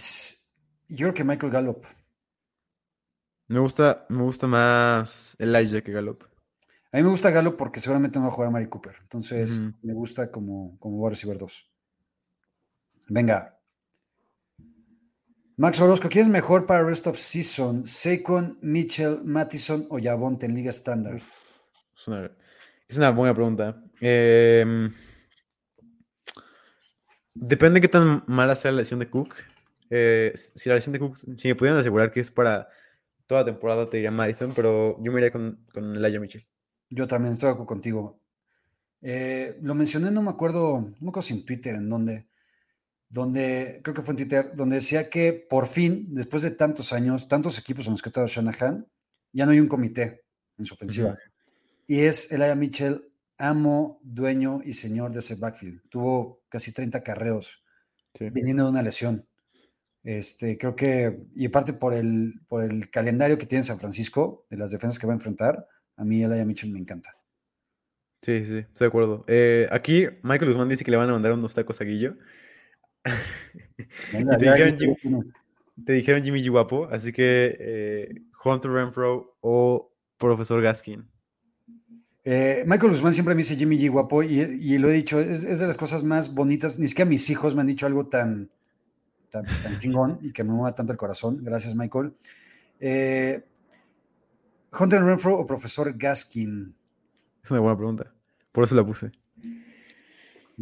yo creo que Michael Gallup. Me gusta, me gusta más Elijah que Gallup. A mí me gusta Gallup porque seguramente no va a jugar a Mari Cooper. Entonces, me gusta como, como wide receiver 2. Venga. Max Orozco, ¿quién es mejor para rest of season? Saquon, Mitchell, Mattison o Yavonte en Liga Estándar? Es una, es una buena pregunta. Em, depende de qué tan mala sea la lesión de Cook. Eh, si la lesión de Cook, si me pudieran asegurar que es para toda la temporada, te diría Madison, pero yo me iría con, con Elijah Mitchell. Yo también estoy contigo. Eh, lo mencioné, no me acuerdo, no me acuerdo si en Twitter, en dónde, donde, creo que fue en Twitter, donde decía que por fin, después de tantos años, tantos equipos en los que ha estado Shanahan, ya no hay un comité en su ofensiva. Y es Elijah Mitchell, amo, dueño y señor de ese backfield. Tuvo casi 30 carreos Sí. viniendo de una lesión. Este, creo que, y aparte por el, por el calendario que tiene San Francisco, de las defensas que va a enfrentar, a mí Elijah Mitchell me encanta. Sí, sí, estoy de acuerdo. Eh, aquí Michael Guzmán dice que le van a mandar unos tacos a Guillo. Venga, te dijeron, te Jimmy G guapo, así que eh, Hunter Renfro o Profesor Gaskin. Eh, Michael Guzmán siempre me dice Jimmy G guapo y, y lo he dicho, es, es de las cosas más bonitas, ni siquiera mis hijos me han dicho algo tan, tan, tan chingón y que me mueva tanto el corazón. Gracias, Michael. Eh, Hunter Renfro o profesor Gaskin. Es una buena pregunta. Por eso la puse.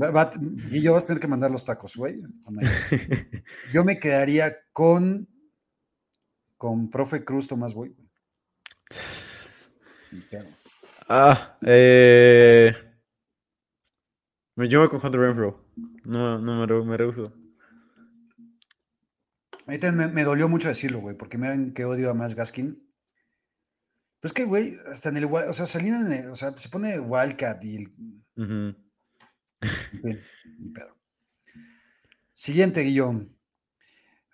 Va- va- Guillo, vas a tener que mandar los tacos, güey. Yo me quedaría con, con profe Cruz Tomás Boy. Pedo. Ah, eh... me- Yo me con Hunter Renfro. No, no me, me rehuso. A mí también me, me dolió mucho decirlo, güey, porque miren que odio a más Gaskin. Pero es que, güey, hasta en el, o sea, Salina, en el- o sea, se pone Wildcat y el, Ujú. en fin, ni pedo. Siguiente, Guillón.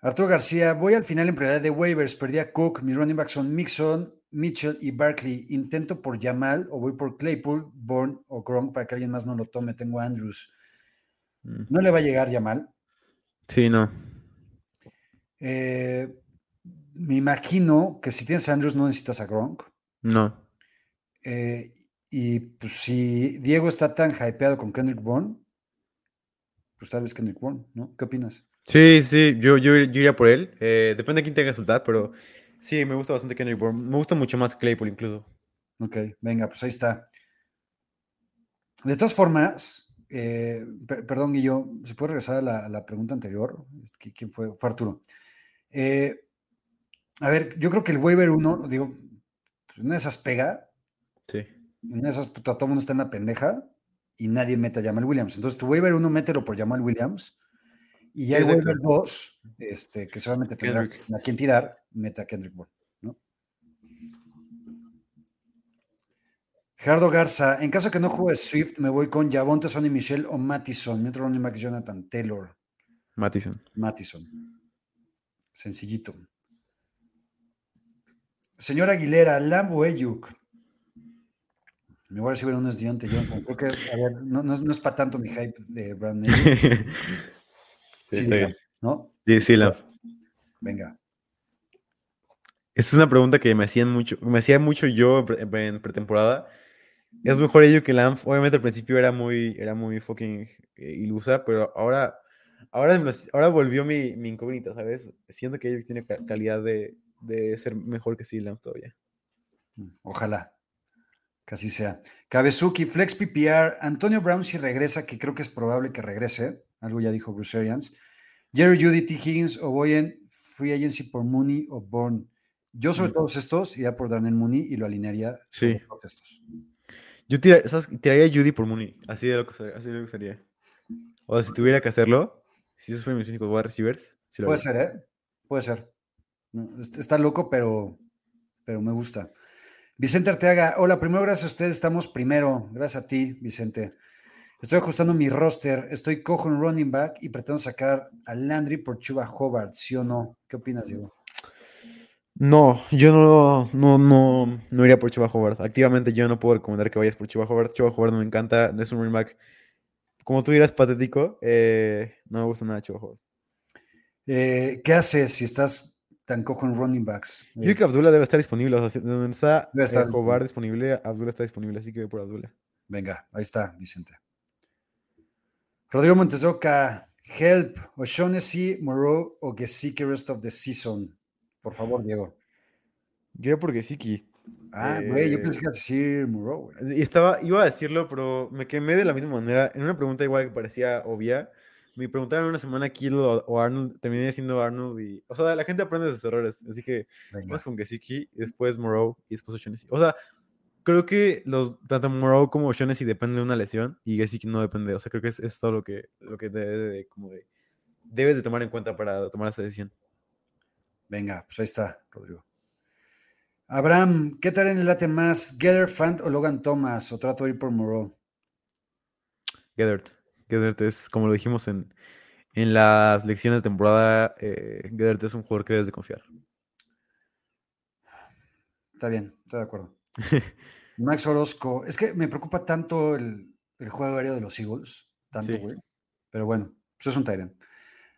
Arturo García, voy al final en prioridad de waivers, perdí a Cook, mis running backs son Mixon, Mitchell y Barkley. Intento por Jamal o voy por Claypool, Bourne o Gronk para que alguien más no lo tome. Tengo a Andrews. Mm. No le va a llegar Jamal. Sí, no. Eh, me imagino que si tienes a Andrews no necesitas a Gronk. No. Eh, y pues si Diego está tan hypeado con Kendrick Bourne, pues tal vez Kendrick Bourne, ¿no? ¿Qué opinas? Sí, sí, yo, yo, yo iría por él. Eh, depende de quién tenga que soltar, pero sí, me gusta bastante Kendrick Bourne. Me gusta mucho más Claypool incluso. Ok, venga, pues ahí está. De todas formas, eh, per- perdón, Guillo, ¿se puede regresar a la, a la pregunta anterior? ¿Qui- ¿Quién fue? Fue Arturo. Eh, a ver, yo creo que el waiver 1, digo, pues una de esas pega, Sí. una de esas puta, todo el mundo está en la pendeja y nadie mete a Jamal Williams. Entonces, tu waiver 1, mételo por Jamal Williams. Y ya el waiver 2, este, que solamente tendrá a quien tirar, mete a Kendrick Bourne. ¿no? Gerardo Garza, en caso que no juegue Swift, me voy con Javonte, Sonny Michel o Mattison. Mi otro running back Jonathan Taylor. Mattison. Mattison. Sencillito. Señor Aguilera, Lambo Eyuk. Me voy a recibir unos Dionte Johnson. Creo que, a ver, no, no- no es para tanto mi hype de Brandon. Ayuk. Sí, Sí, está bien. ¿No? Sí, sí, la- Venga. Esta es una pregunta que me hacían mucho, me hacía mucho yo en pre- en pretemporada. Es mejor ello que Lamp. Obviamente al principio era muy, era muy fucking eh, ilusa, pero ahora, ahora, ahora volvió mi, mi incógnita, ¿sabes? Siento que ellos tiene ca- calidad de, de ser mejor que sí Lamp todavía. Ojalá. Que así sea. Cabezuki, Flex PPR, Antonio Brown si regresa, que creo que es probable que regrese. Algo ya dijo Bruce Arians. Jerry Judy, T. Higgins o voy en Free Agency por Mooney o Bourne. Yo sobre Mm. todos estos iría por Darnell Mooney y lo alinearía sobre Sí. todos estos. Yo tiraría a Judy por Mooney. Así de lo que sería- así de lo que sería. O sea, si tuviera que hacerlo, si esos fueran mis únicos wide receivers, lo Puede haría. ser, ¿eh? Puede ser. No, est- está loco, pero, pero me gusta. Vicente Arteaga, hola, primero gracias a ustedes, estamos primero. Gracias a ti, Vicente. Estoy ajustando mi roster, estoy cojo en running back y pretendo sacar a Landry por Chuba Hobart, ¿sí o no? ¿Qué opinas, Diego? No, yo no, no, no, no iría por Chuba Hobart. Activamente yo no puedo recomendar que vayas por Chuba Hobart. Chuba Hobart no me encanta, no es un running back. Como tú dirás, patético. eh, no me gusta nada Chuba Hobart. Eh, ¿Qué haces si estás tan cojo en running backs? Yo creo que Abdullah debe estar disponible. O sea, donde está eh, Hobart disponible, Abdullah está disponible, así que voy por Abdullah. Venga, ahí está, Vicente. Rodrigo Montes de Oca, Help, O'Shaughnessy, Moreau o Gesicki rest of the season. Por favor, Diego. Yo iría por Gesicki. Ah, güey, yo Eh, pensé que ibas a decir Moreau, güey. Y estaba, iba a decirlo, pero me quemé de la misma manera. En una pregunta igual que parecía obvia, me preguntaron una semana Kittle o, o Arnold, terminé siendo Arnold y... O sea, la gente aprende de sus errores, así que Venga. Vamos con Gesicki, después Moreau y después O'Shaughnessy. O sea, creo que los, tanto Moreau como O'Shaughnessy dependen de una lesión y Gesicki no depende. O sea, creo que es, es todo lo que, lo que debe de- como de- debes de tomar en cuenta para tomar esa decisión. Venga, pues ahí está, Rodrigo. Abraham, ¿qué tal en el late más? ¿Gather Fant o Logan Thomas? ¿O trato de ir por Moreau? Gedert. Gedert es, como lo dijimos en, en las lecciones de temporada, eh, es un jugador que debes de confiar. Está bien, estoy de acuerdo. Max Orozco, es que me preocupa tanto el, el juego aéreo de los Eagles, tanto, Sí. güey. Pero bueno, pues es un Tyrant.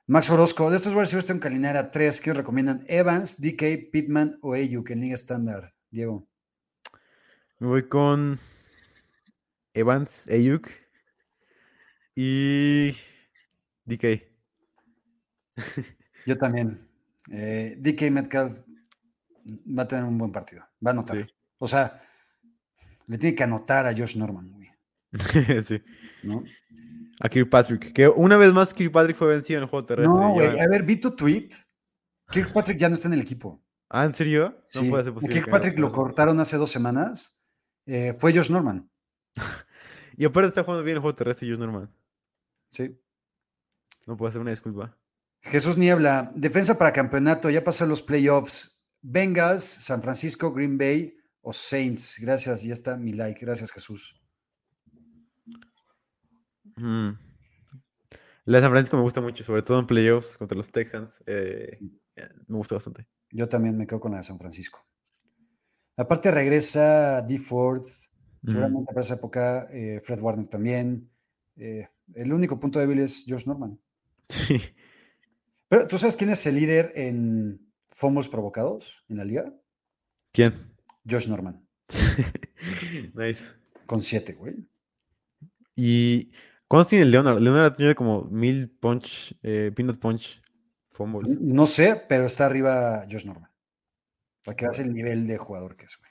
Max Orozco, de estos wide receivers tengo que alinear a tres. ¿Qué os recomiendan? Evans, DK, Pittman o Ayuk en Liga Estándar. Diego. Me voy con Evans, Ayuk y DK. Yo también. Eh, DK Metcalf va a tener un buen partido. Va a anotar. Sí. O sea, le tiene que anotar a Josh Norman, güey. sí. ¿no? A Kirkpatrick, que una vez más Kirkpatrick fue vencido en el juego terrestre. No, güey. A ver, vi tu tweet. Kirkpatrick ya no está en el equipo. Ah, ¿en serio? No Sí. puede ser posible. Kirkpatrick lo cortaron hace dos semanas. Eh, fue Josh Norman. Y aparte está jugando bien el juego terrestre, Josh Norman. Sí. No puedo hacer una disculpa. Jesús Niebla, defensa para campeonato, ya pasó los playoffs. Bengals, San Francisco, Green Bay o Saints. Gracias, ya está mi like. Gracias, Jesús. Mm. La de San Francisco me gusta mucho, sobre todo en playoffs contra los Texans. eh, eh, me gusta bastante. Yo también me quedo con la de San Francisco. Aparte regresa D. Ford, seguramente para esa época eh, Fred Warner también. Eh, el único punto débil es Josh Norman. Sí. Pero ¿tú sabes quién es el líder en fumbles provocados en la liga? ¿Quién? Josh Norman, nice. con siete, güey. ¿Y cuántos tiene Leonard? Leonard tiene como mil punch, eh, peanut punch fumbles. No sé, pero está arriba Josh Norman. Para que veas el nivel de jugador que es, güey.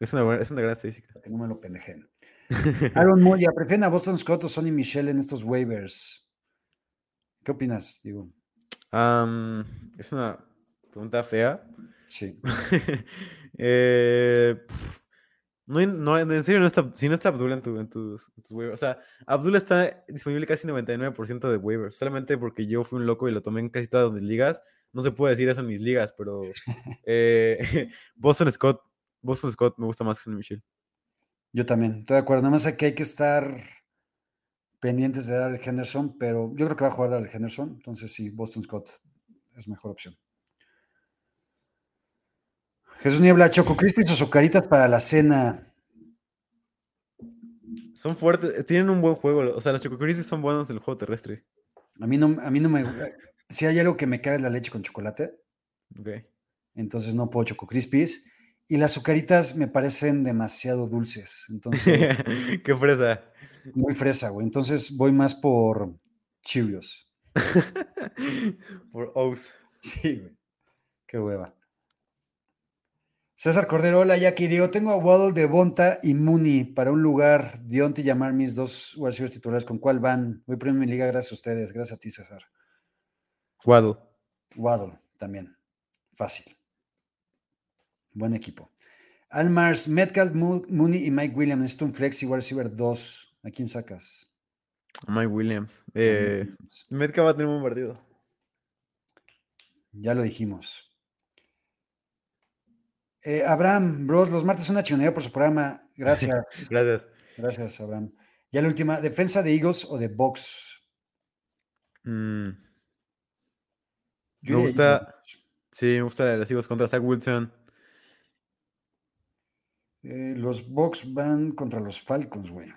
Es una, buena- es una gran estadística. Para que no me lo pendejen. Aaron Moya, ¿prefieren a Boston Scott o Sonny Michelle en estos waivers? ¿Qué opinas? Digo, es una pregunta fea. sí. Eh, no, no, en serio, no está, si no está Abdul en, tu- en tus, en tus waivers. O sea, Abdul está disponible casi 99% de waivers. Solamente porque yo fui un loco y lo tomé en casi todas mis ligas. No se puede decir eso en mis ligas, pero eh, Boston Scott, Boston Scott me gusta más que Sonny Michel. Yo también, estoy de acuerdo. Nada más que hay que estar pendientes de Darrell Henderson, pero yo creo que va a jugar Darrell Henderson. Entonces sí, Boston Scott es mejor opción. Jesús Niebla, Choco Crispis o Zucaritas para la cena. Son fuertes, tienen un buen juego. O sea, los Choco Crispies son buenos en el juego terrestre. A mí no, a mí no me. Si hay algo que me cae es la leche con chocolate. Ok. Entonces no puedo Choco Crispis. Y las azucaritas me parecen demasiado dulces. Entonces, Qué fresa. muy fresa, güey. Entonces voy más por Cheerios. Por O's. Sí, güey. Qué hueva. César Cordero, hola Jackie. Digo, tengo a Waddle de Bonta y Mooney para un lugar. Dionte llamar mis dos wide titulares. ¿Con cuál van? Voy primero mi liga, gracias a ustedes. Gracias a ti, César. Waddle. Waddle también. Fácil. Buen equipo. Almars, Metcalf, Mo- Mooney y Mike Williams. Necesito un flex y wide receiver 2. ¿A quién sacas? Mike Williams. Eh, Metcalf va a tener un buen partido. Ya lo dijimos. Eh, Abraham, bros, los martes una chingonería por su programa. Gracias. Gracias. Gracias, Abraham. Ya la última, ¿defensa de Eagles o de Box? Mm, Me gusta- Eagles. sí, me gusta la de los Eagles contra Zach Wilson. Eh, los Box van contra los Falcons, güey.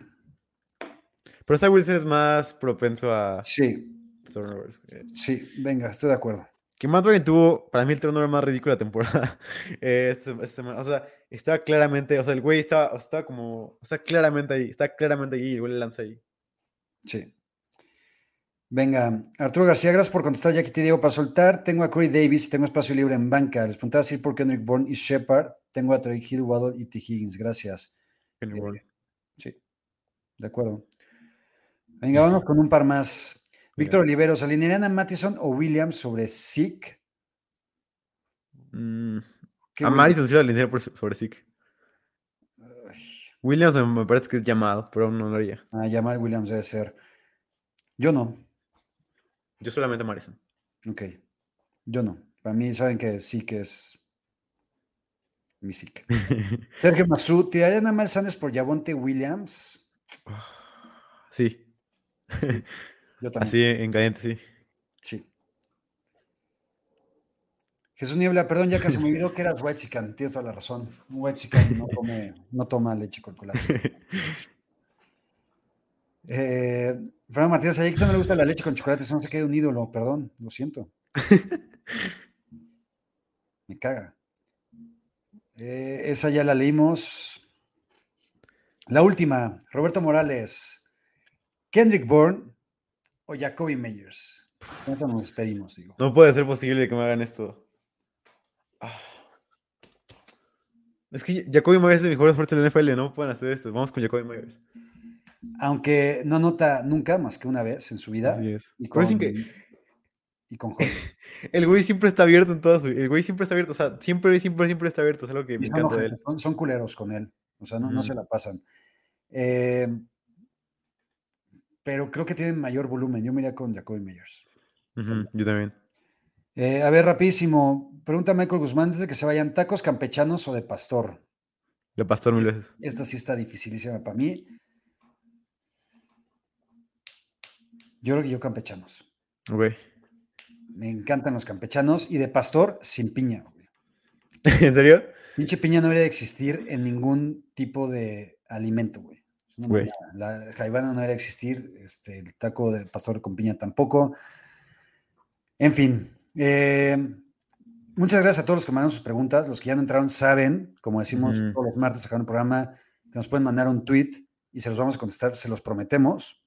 Pero Zach Wilson es más propenso a Sí, turnovers. sí, venga, estoy de acuerdo. Que Matt Ryan tuvo, para mí, el turnover más ridículo de la temporada. eh, esta semana. o sea, estaba claramente, o sea, el güey estaba, estaba como, está claramente ahí, está claramente ahí y el güey le lanza ahí. Sí. Venga, Arturo García, gracias por contestar. Ya que te digo para soltar, tengo a Corey Davis y tengo espacio libre en banca. Les preguntaba si por Kendrick Bourne y Shepard. Tengo a Trey Hill, Waddle y T. Higgins. Gracias. Henry Eh, Bourne. Sí, de acuerdo. Venga, vamos con un par más. Víctor Oliveros, ¿alinearían a Mattison o Williams sobre Zeke? Mm, ¿Qué a? Madison sí lo alineé por sobre. Ay, Williams me, parece que es llamado, pero aún no lo haría. Ah, Jamal Williams debe ser. Yo no. Yo solamente a Madison. Ok. Yo no. Para mí, saben que Zeke es mi Zeke. Sergio Masú, ¿tirarían a Mal Sanders por Javonte Williams? sí, Yo también. así en caliente, sí. Sí. Jesús Niebla, perdón, ya casi me olvidó que eras Whitezican, tienes toda la razón. Un Whitezican no, come, no toma leche con chocolate. Eh, Fernando Martínez, a no le gusta la leche con chocolate, eso no se queda un ídolo, perdón, lo siento. Me caga. Eh, esa ya la leímos. La última, Roberto Morales. Kendrick Bourne o Jacoby Meyers. Con eso nos despedimos, digo. No puede ser posible que me hagan esto. Ah. Es que Jacoby Myers es el mejor fuerte de la NFL, no pueden hacer esto. Vamos con Jacoby Myers. Aunque no anota nunca más que una vez en su vida. Así es. Y con, y Jorge. El güey siempre está abierto en todas su... El güey siempre está abierto, o sea, siempre, siempre, siempre está abierto. Es algo que me Y son, encanta de él. ojetes, son- son culeros con él. O sea, no, se la pasan. Eh, pero creo que tienen mayor volumen. Yo me iría con Jacoby Meyers. Yo también. Eh, a ver, rapidísimo. Pregunta Michael Guzmán antes de que se vayan, ¿tacos campechanos o de pastor? De pastor mil veces. Esta sí está dificilísima para mí. Yo creo que yo campechanos. Me encantan los campechanos y de pastor sin piña. güey. ¿En serio? Pinche piña no debería de existir en ningún tipo de alimento, güey. Güey. mamada. La jaibana no debería existir, este, el taco de pastor con piña tampoco. En fin, eh, muchas gracias a todos los que mandaron sus preguntas. Los que ya no entraron saben, como decimos todos los martes acá en el programa, que nos pueden mandar un tweet y se los vamos a contestar, se los prometemos.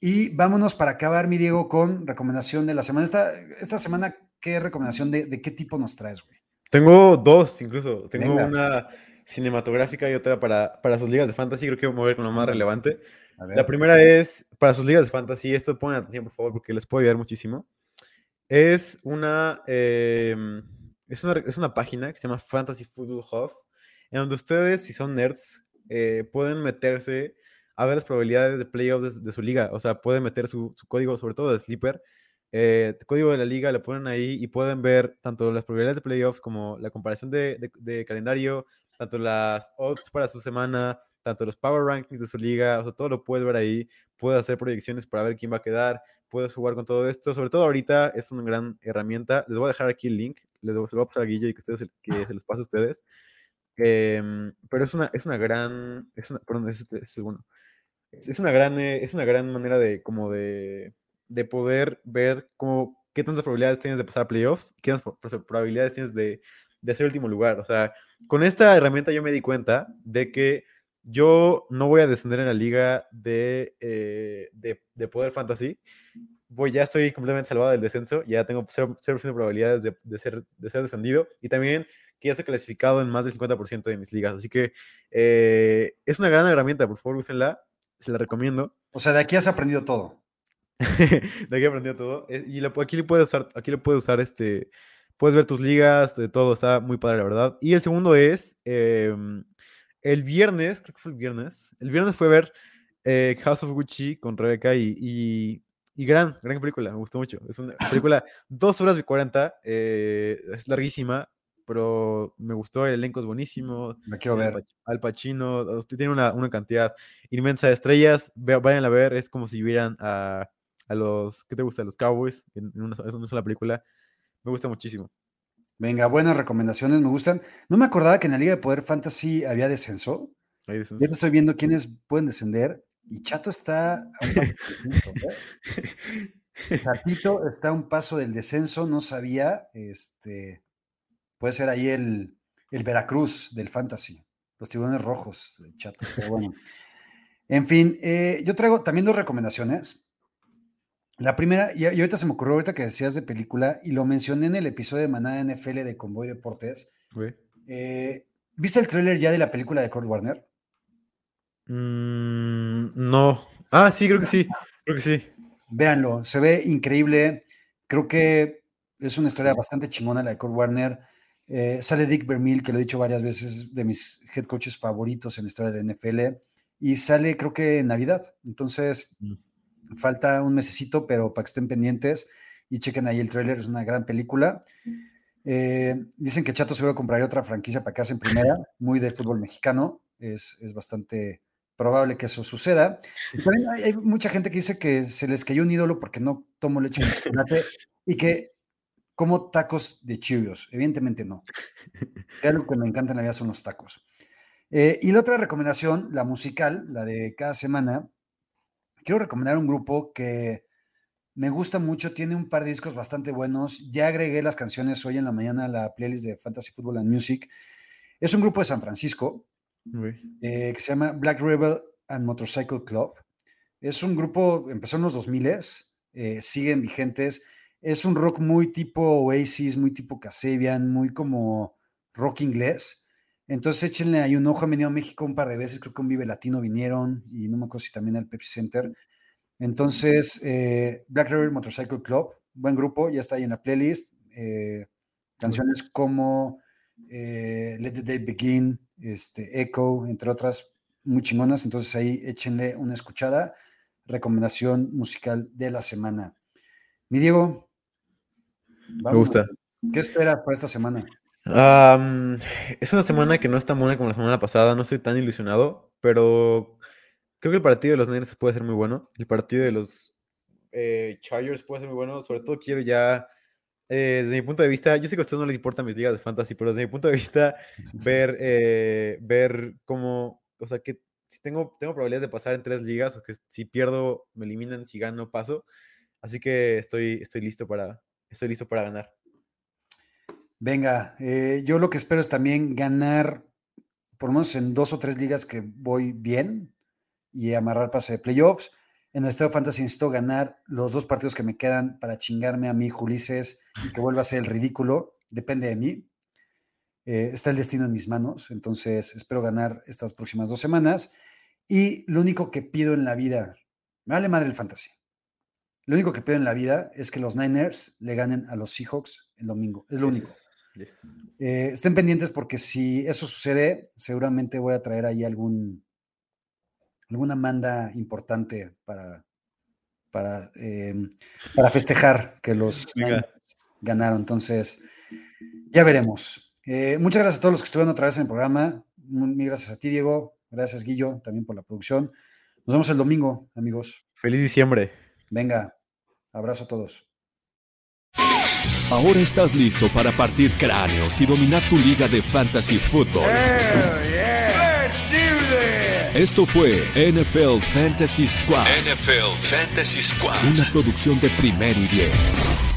Y vámonos para acabar, mi Diego, con recomendación de la semana. Esta, esta semana, ¿qué recomendación de, de qué tipo nos traes, güey? Tengo dos, incluso. Tengo Venga. una cinematográfica y otra para, para sus ligas de fantasy. Creo que voy a mover con lo más relevante. La primera es para sus ligas de fantasy. Esto pongan atención, por favor, porque les puede ayudar muchísimo. Es una, em, es una, es una página que se llama Fantasy Football Hub, en donde ustedes, si son nerds, eh, pueden meterse a ver las probabilidades de playoffs de, de su liga. O sea, pueden meter su, su código, sobre todo de Sleeper, eh, código de la liga, le ponen ahí y pueden ver tanto las probabilidades de playoffs como la comparación de, de- de calendario, tanto las odds para su semana, tanto los power rankings de su liga, o sea, todo lo puedes ver ahí, puedes hacer proyecciones para ver quién va a quedar, puedes jugar con todo esto, sobre todo ahorita es una gran herramienta. Les voy a dejar aquí el link, les voy, a pasar a Guille y que, ustedes, que se los pase a ustedes. Em, pero es una, es una gran, es una, perdón, es, este, es, bueno, es una gran, eh, es una gran manera de, como de, de poder ver cómo, qué tantas probabilidades tienes de pasar a playoffs, qué tantas probabilidades tienes de, de ser último lugar. O sea, con esta herramienta yo me di cuenta de que yo no voy a descender en la liga de, eh, de, de, Poder Fantasy. Voy, ya estoy completamente salvado del descenso, ya tengo 0%, de probabilidades de, de, ser, de ser descendido y también que ya estoy clasificado en más del 50% de mis ligas. Así que eh, es una gran herramienta, por favor, úsenla, se la recomiendo. O sea, de aquí has aprendido todo. de aquí he aprendido todo. Eh, y lo, aquí lo puedes usar, aquí lo puedes usar este. Puedes ver tus ligas, de todo, está muy padre, la verdad. Y el segundo es, eh, el viernes, creo que fue el viernes, el viernes fue ver eh, House of Gucci con Rebeca y, y, y, gran, gran película, me gustó mucho. Es una película, dos horas y 40, eh, es larguísima, pero me gustó, el elenco es buenísimo. Me quiero ver. Al Pacino, tiene una, una, cantidad inmensa de estrellas, vayan a ver, es como si vieran a, a los, ¿qué te gusta? A los Cowboys en una, en una sola película. Me gusta muchísimo. Venga, buenas recomendaciones, me gustan. No me acordaba que en la Liga de Poder Fantasy había descenso. Hay descenso. Ya estoy viendo quiénes pueden descender. Y Chato está. ¿eh? Chatito está a un paso del descenso, no sabía. Este puede ser ahí el, el Veracruz del Fantasy, los tiburones rojos, Chato. Pero bueno. En fin, eh, yo traigo también dos recomendaciones. La primera, y, ahorita se me ocurrió ahorita que decías de película, y lo mencioné en el episodio de Manada NFL de Convoy Deportes. Eh, ¿Viste el tráiler ya de la película de Kurt Warner? Mm, no. Ah, sí, creo que sí. Creo que sí. Véanlo, se ve increíble. Creo que es una historia bastante chingona la de Kurt Warner. Eh, sale Dick Vermeil, que lo he dicho varias veces, de mis head coaches favoritos en la historia de la NFL. Y sale, creo que en Navidad. Entonces. Mm Falta un mesecito, pero para que estén pendientes y chequen ahí el tráiler, es una gran película. Eh, dicen que Chato seguro compraría otra franquicia para quedarse en primera, muy del fútbol mexicano. Es, es bastante probable que eso suceda. Hay, hay, mucha gente que dice que se les cayó un ídolo porque no tomo leche en chocolate y que como tacos de Cheerios. Evidentemente no. Que algo que me encanta en la vida son los tacos. Eh, y la otra recomendación, la musical, la de cada semana, quiero recomendar un grupo que me gusta mucho, tiene un par de discos bastante buenos. Ya agregué las canciones hoy en la mañana a la playlist de Fantasy Football and Music. Es un grupo de San Francisco eh, que se llama Black Rebel and Motorcycle Club. Es un grupo, empezó en los 2000, eh, siguen vigentes. Es un rock muy tipo Oasis, muy tipo Casabian, muy como rock inglés. Entonces échenle ahí un ojo, han venido a México un par de veces, creo que un Vive Latino vinieron y no me acuerdo si también al Pepsi Center. Entonces, eh, Black River Motorcycle Club, buen grupo, ya está ahí en la playlist. Eh, canciones como eh, Let the Day Begin, este, Echo, entre otras, muy chingonas. Entonces ahí échenle una escuchada. Recomendación musical de la semana. Mi Diego. Vamos. Me gusta. ¿Qué esperas para esta semana? Um, es una semana que no es tan buena como la semana pasada, no estoy tan ilusionado, pero creo que el partido de los Niners puede ser muy bueno. El partido de los eh, Chargers puede ser muy bueno. Sobre todo quiero ya, eh, desde mi punto de vista, yo sé que a ustedes no les importan mis ligas de fantasy, pero desde mi punto de vista, ver, eh, ver cómo, o sea, que si tengo, tengo probabilidades de pasar en tres ligas, o que si pierdo me eliminan, si gano paso. Así que estoy, estoy listo para, estoy listo para ganar. Venga, eh, yo lo que espero es también ganar, por lo menos en dos o tres ligas que voy bien y amarrar pase de playoffs. En el Estado Fantasy necesito ganar los dos partidos que me quedan para chingarme a mí, Ulises, y que vuelva a ser el ridículo. Depende de mí. Eh, está el destino en mis manos, entonces espero ganar estas próximas dos semanas. Y lo único que pido en la vida, me vale madre el fantasy. Lo único que pido en la vida es que los Niners le ganen a los Seahawks el domingo. Es lo único. Eh, estén pendientes porque si eso sucede, seguramente voy a traer ahí algún alguna manda importante para, para, eh, para festejar que los ganaron. Entonces, ya veremos. Eh, muchas gracias a todos los que estuvieron otra vez en el programa. Mil gracias a ti, Diego. Gracias, Guillo, también por la producción. Nos vemos el domingo, amigos. Feliz diciembre. Venga, abrazo a todos. Ahora estás listo para partir cráneos y dominar tu liga de fantasy football. Esto fue NFL Fantasy Squad, NFL Fantasy Squad. una producción de primero y diez.